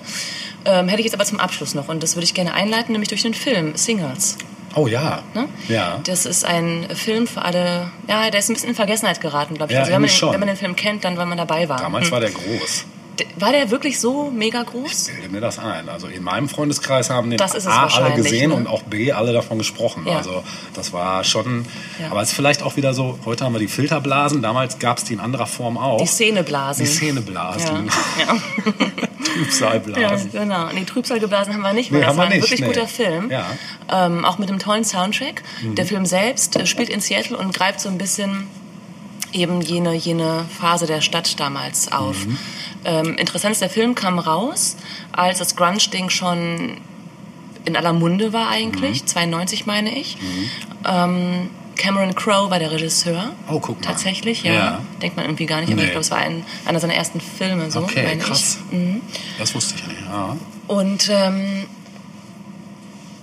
Ähm, hätte ich jetzt aber zum Abschluss noch, und das würde ich gerne einleiten, nämlich durch den Film Singles. Oh ja. Ne? Ja. Das ist ein Film für alle, ja, der ist ein bisschen in Vergessenheit geraten, glaube ich. Ja, also wenn man, den, wenn man den Film kennt, dann weil man dabei war. Damals Hm. war der groß. War der wirklich so mega groß? Bilde mir das ein. Also in meinem Freundeskreis haben den A alle gesehen ne? und auch B alle davon gesprochen. Ja. Also das war schon. Ja. Aber es ist vielleicht auch wieder so. Heute haben wir die Filterblasen. Damals gab es die in anderer Form auch. Die Szeneblasen. Die Szeneblasen. Ja. ja. ja, Trübsalblasen. genau. Die Trübsal geblasen haben wir nicht, Nee, weil das war ein nicht, wirklich nee. guter Film. Ja. Ähm, auch mit einem tollen Soundtrack. Der Film selbst äh, spielt in Seattle und greift so ein bisschen eben jene, jene Phase der Stadt damals auf. Mhm. Ähm, interessant ist, der Film kam raus, als das Grunge-Ding schon in aller Munde war eigentlich, Mhm. 92 meine ich. Ähm, Cameron Crowe war der Regisseur. Oh, guck mal. Tatsächlich, ja. Ja. Denkt man irgendwie gar nicht, aber Nee. ich glaube, es war ein, einer seiner ersten Filme, so Okay, meine krass. ich. Mhm. Das wusste ich nicht. Ja. Und ähm,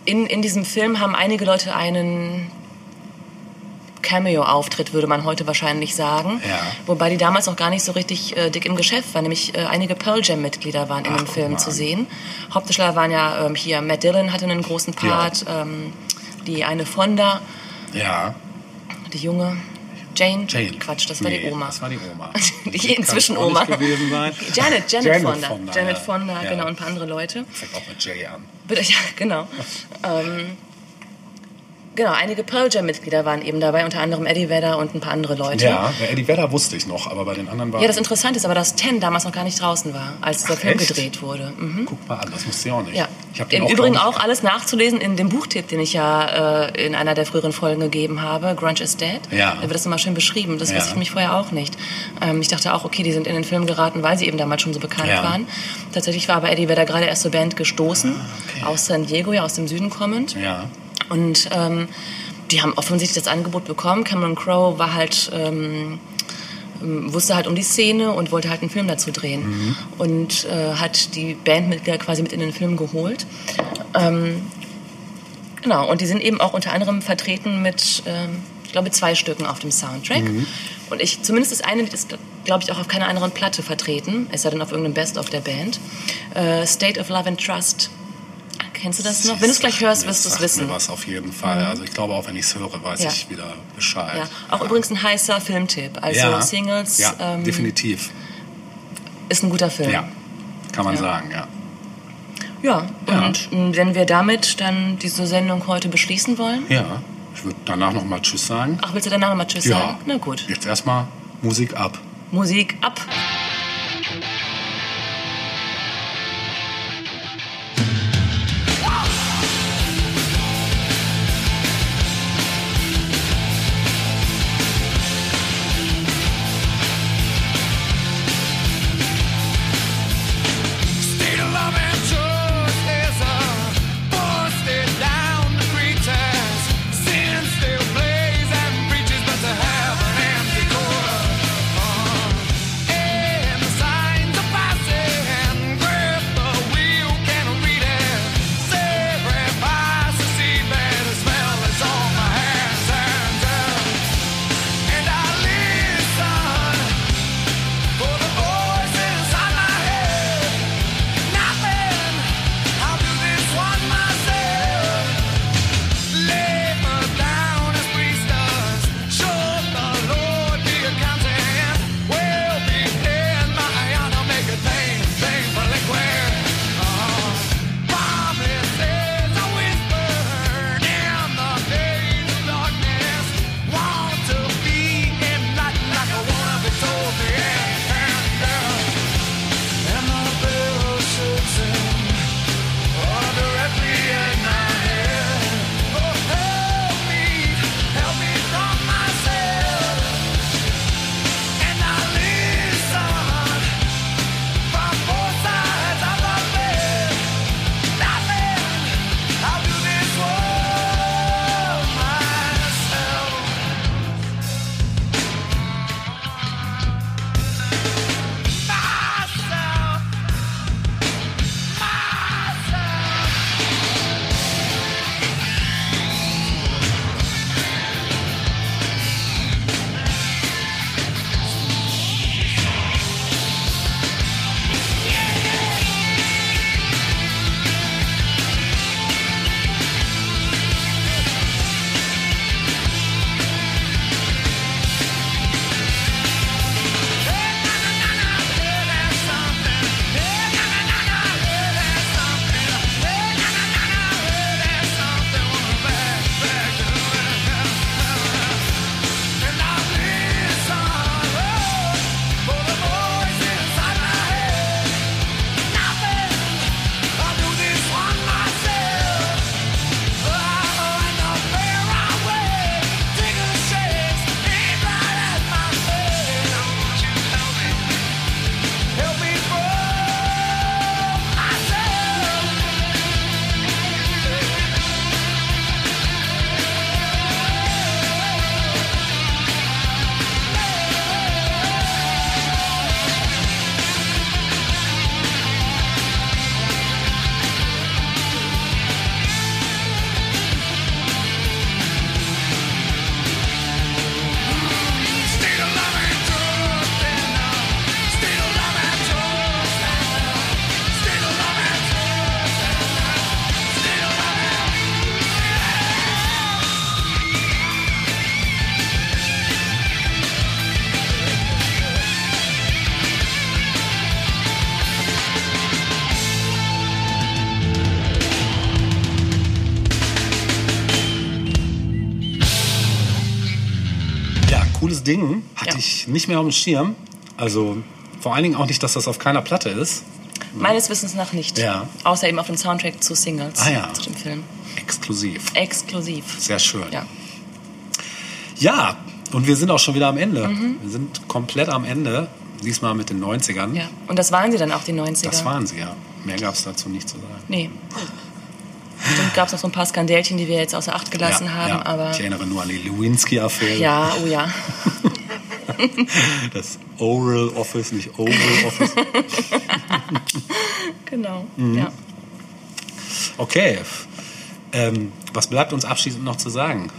in, in diesem Film haben einige Leute einen Cameo-Auftritt, würde man heute wahrscheinlich sagen. Ja. Wobei die damals noch gar nicht so richtig äh, dick im Geschäft waren. Nämlich äh, einige Pearl Jam-Mitglieder waren in Ach, dem guck Film zu sehen. Hauptdarsteller waren ja ähm, hier, Matt Dillon hatte einen großen Part, ähm, die eine Fonda, Ja. die junge Jane. Jane. Quatsch, das war Nee, die Oma. Das war die Oma. Die inzwischen Kann auch Oma. Gewesen sein. Janet, Janet, Janet Fonda. Fonda, Janet ja. Fonda, Ja. genau, und ein paar andere Leute. Fängt auch mit J an. Bitte, ja, genau. ähm, genau, einige Pearl Jam-Mitglieder waren eben dabei, unter anderem Eddie Vedder und ein paar andere Leute. Ja, der Eddie Vedder wusste ich noch, aber bei den anderen war. Ja, das Interessante ist aber, dass Ten damals noch gar nicht draußen war, als der Ach, Film echt? gedreht wurde. Mhm. Guck mal an, das wusste ich auch nicht. Ja, Ich Im auch, Übrigen auch alles nachzulesen in dem Buchtipp, den ich ja äh, in einer der früheren Folgen gegeben habe, Grunge is Dead. Ja. Da wird das nochmal schön beschrieben. Das Ja. wusste ich mich vorher auch nicht. Ähm, ich dachte auch, okay, die sind in den Film geraten, weil sie eben damals schon so bekannt Ja. waren. Tatsächlich war aber Eddie Vedder gerade erst zur Band gestoßen, Ah, okay. aus San Diego, ja aus dem Süden kommend. Ja. Und ähm, die haben offensichtlich das Angebot bekommen. Cameron Crowe war halt, ähm, ähm, wusste halt um die Szene und wollte halt einen Film dazu drehen. Mhm. Und äh, hat die Bandmitglieder quasi mit in den Film geholt. Ähm, genau, und die sind eben auch unter anderem vertreten mit, ähm, ich glaube, zwei Stücken auf dem Soundtrack. Mhm. Und ich, zumindest das eine Lied ist, glaube ich, auch auf keiner anderen Platte vertreten, es sei denn auf irgendeinem Best-of der Band. Äh, State of Love and Trust. Kennst du das noch? Wenn du es gleich hörst, wirst du es wissen. Was auf jeden Fall. Also ich glaube auch, wenn ich es höre, weiß Ja. ich wieder Bescheid. Ja, auch übrigens ein heißer Filmtipp. Also ja. Singles Ja, ähm, definitiv. ist ein guter Film. Ja, kann man Ja. sagen, ja. Ja, Ja. und ähm, wenn wir damit dann diese Sendung heute beschließen wollen. Ja, ich würde danach noch mal Tschüss sagen. Ach, willst du danach nochmal Tschüss ja. sagen? Na gut. Jetzt erstmal Musik ab. Musik ab. Ding. Hatte Ja. ich nicht mehr auf dem Schirm. Also vor allen Dingen auch nicht, dass das auf keiner Platte ist. Meines Wissens nach nicht. Ja. Außer eben auf dem Soundtrack zu Singles Ah, ja. zu dem Film. Exklusiv. Exklusiv. Sehr schön. Ja. Ja, und wir sind auch schon wieder am Ende. Wir sind komplett am Ende. Diesmal mit den 90ern. Mhm. ja. Und das waren sie dann auch, die 90er. Das waren sie, ja. Mehr gab es dazu nicht zu sagen. Nee. Bestimmt gab es noch so ein paar Skandälchen, die wir jetzt außer Acht gelassen ja, haben, ja. aber. Ich erinnere nur an die Lewinsky-Affäre. Ja, oh ja. Das Oral Office, nicht Oval Office. Genau. Mhm. Ja. Okay. Ähm, was bleibt uns abschließend noch zu sagen?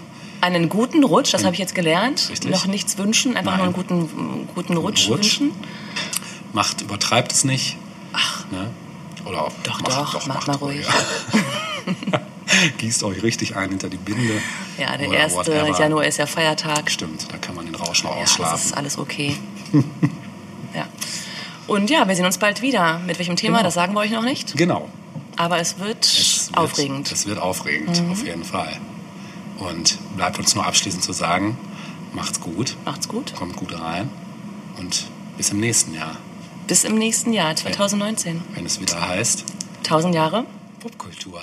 Einen guten Rutsch, das habe ich jetzt gelernt. Richtig. Noch nichts wünschen, einfach Nein. nur einen guten, guten Rutsch, Rutsch. wünschen. Macht, übertreibt es nicht. Ach. Ne? Oder auch, Doch, macht, doch, macht mal ruhig. Gießt euch richtig ein hinter die Binde. Ja, der Oder 1. whatever. Januar ist ja Feiertag. Stimmt, da kann man den Rausch noch Ja, das ist ausschlafen. alles okay. ja. Und ja, wir sehen uns bald wieder. Mit welchem Thema, Genau. das sagen wir euch noch nicht. Genau. Aber es wird Es wird, aufregend. Mhm. Es wird aufregend, auf jeden Fall. Und bleibt uns nur abschließend zu sagen, macht's gut, Macht's gut. kommt gut rein und bis im nächsten Jahr, Bis im nächsten Jahr, 2019. wenn es wieder heißt 1000 Jahre. Popkultur.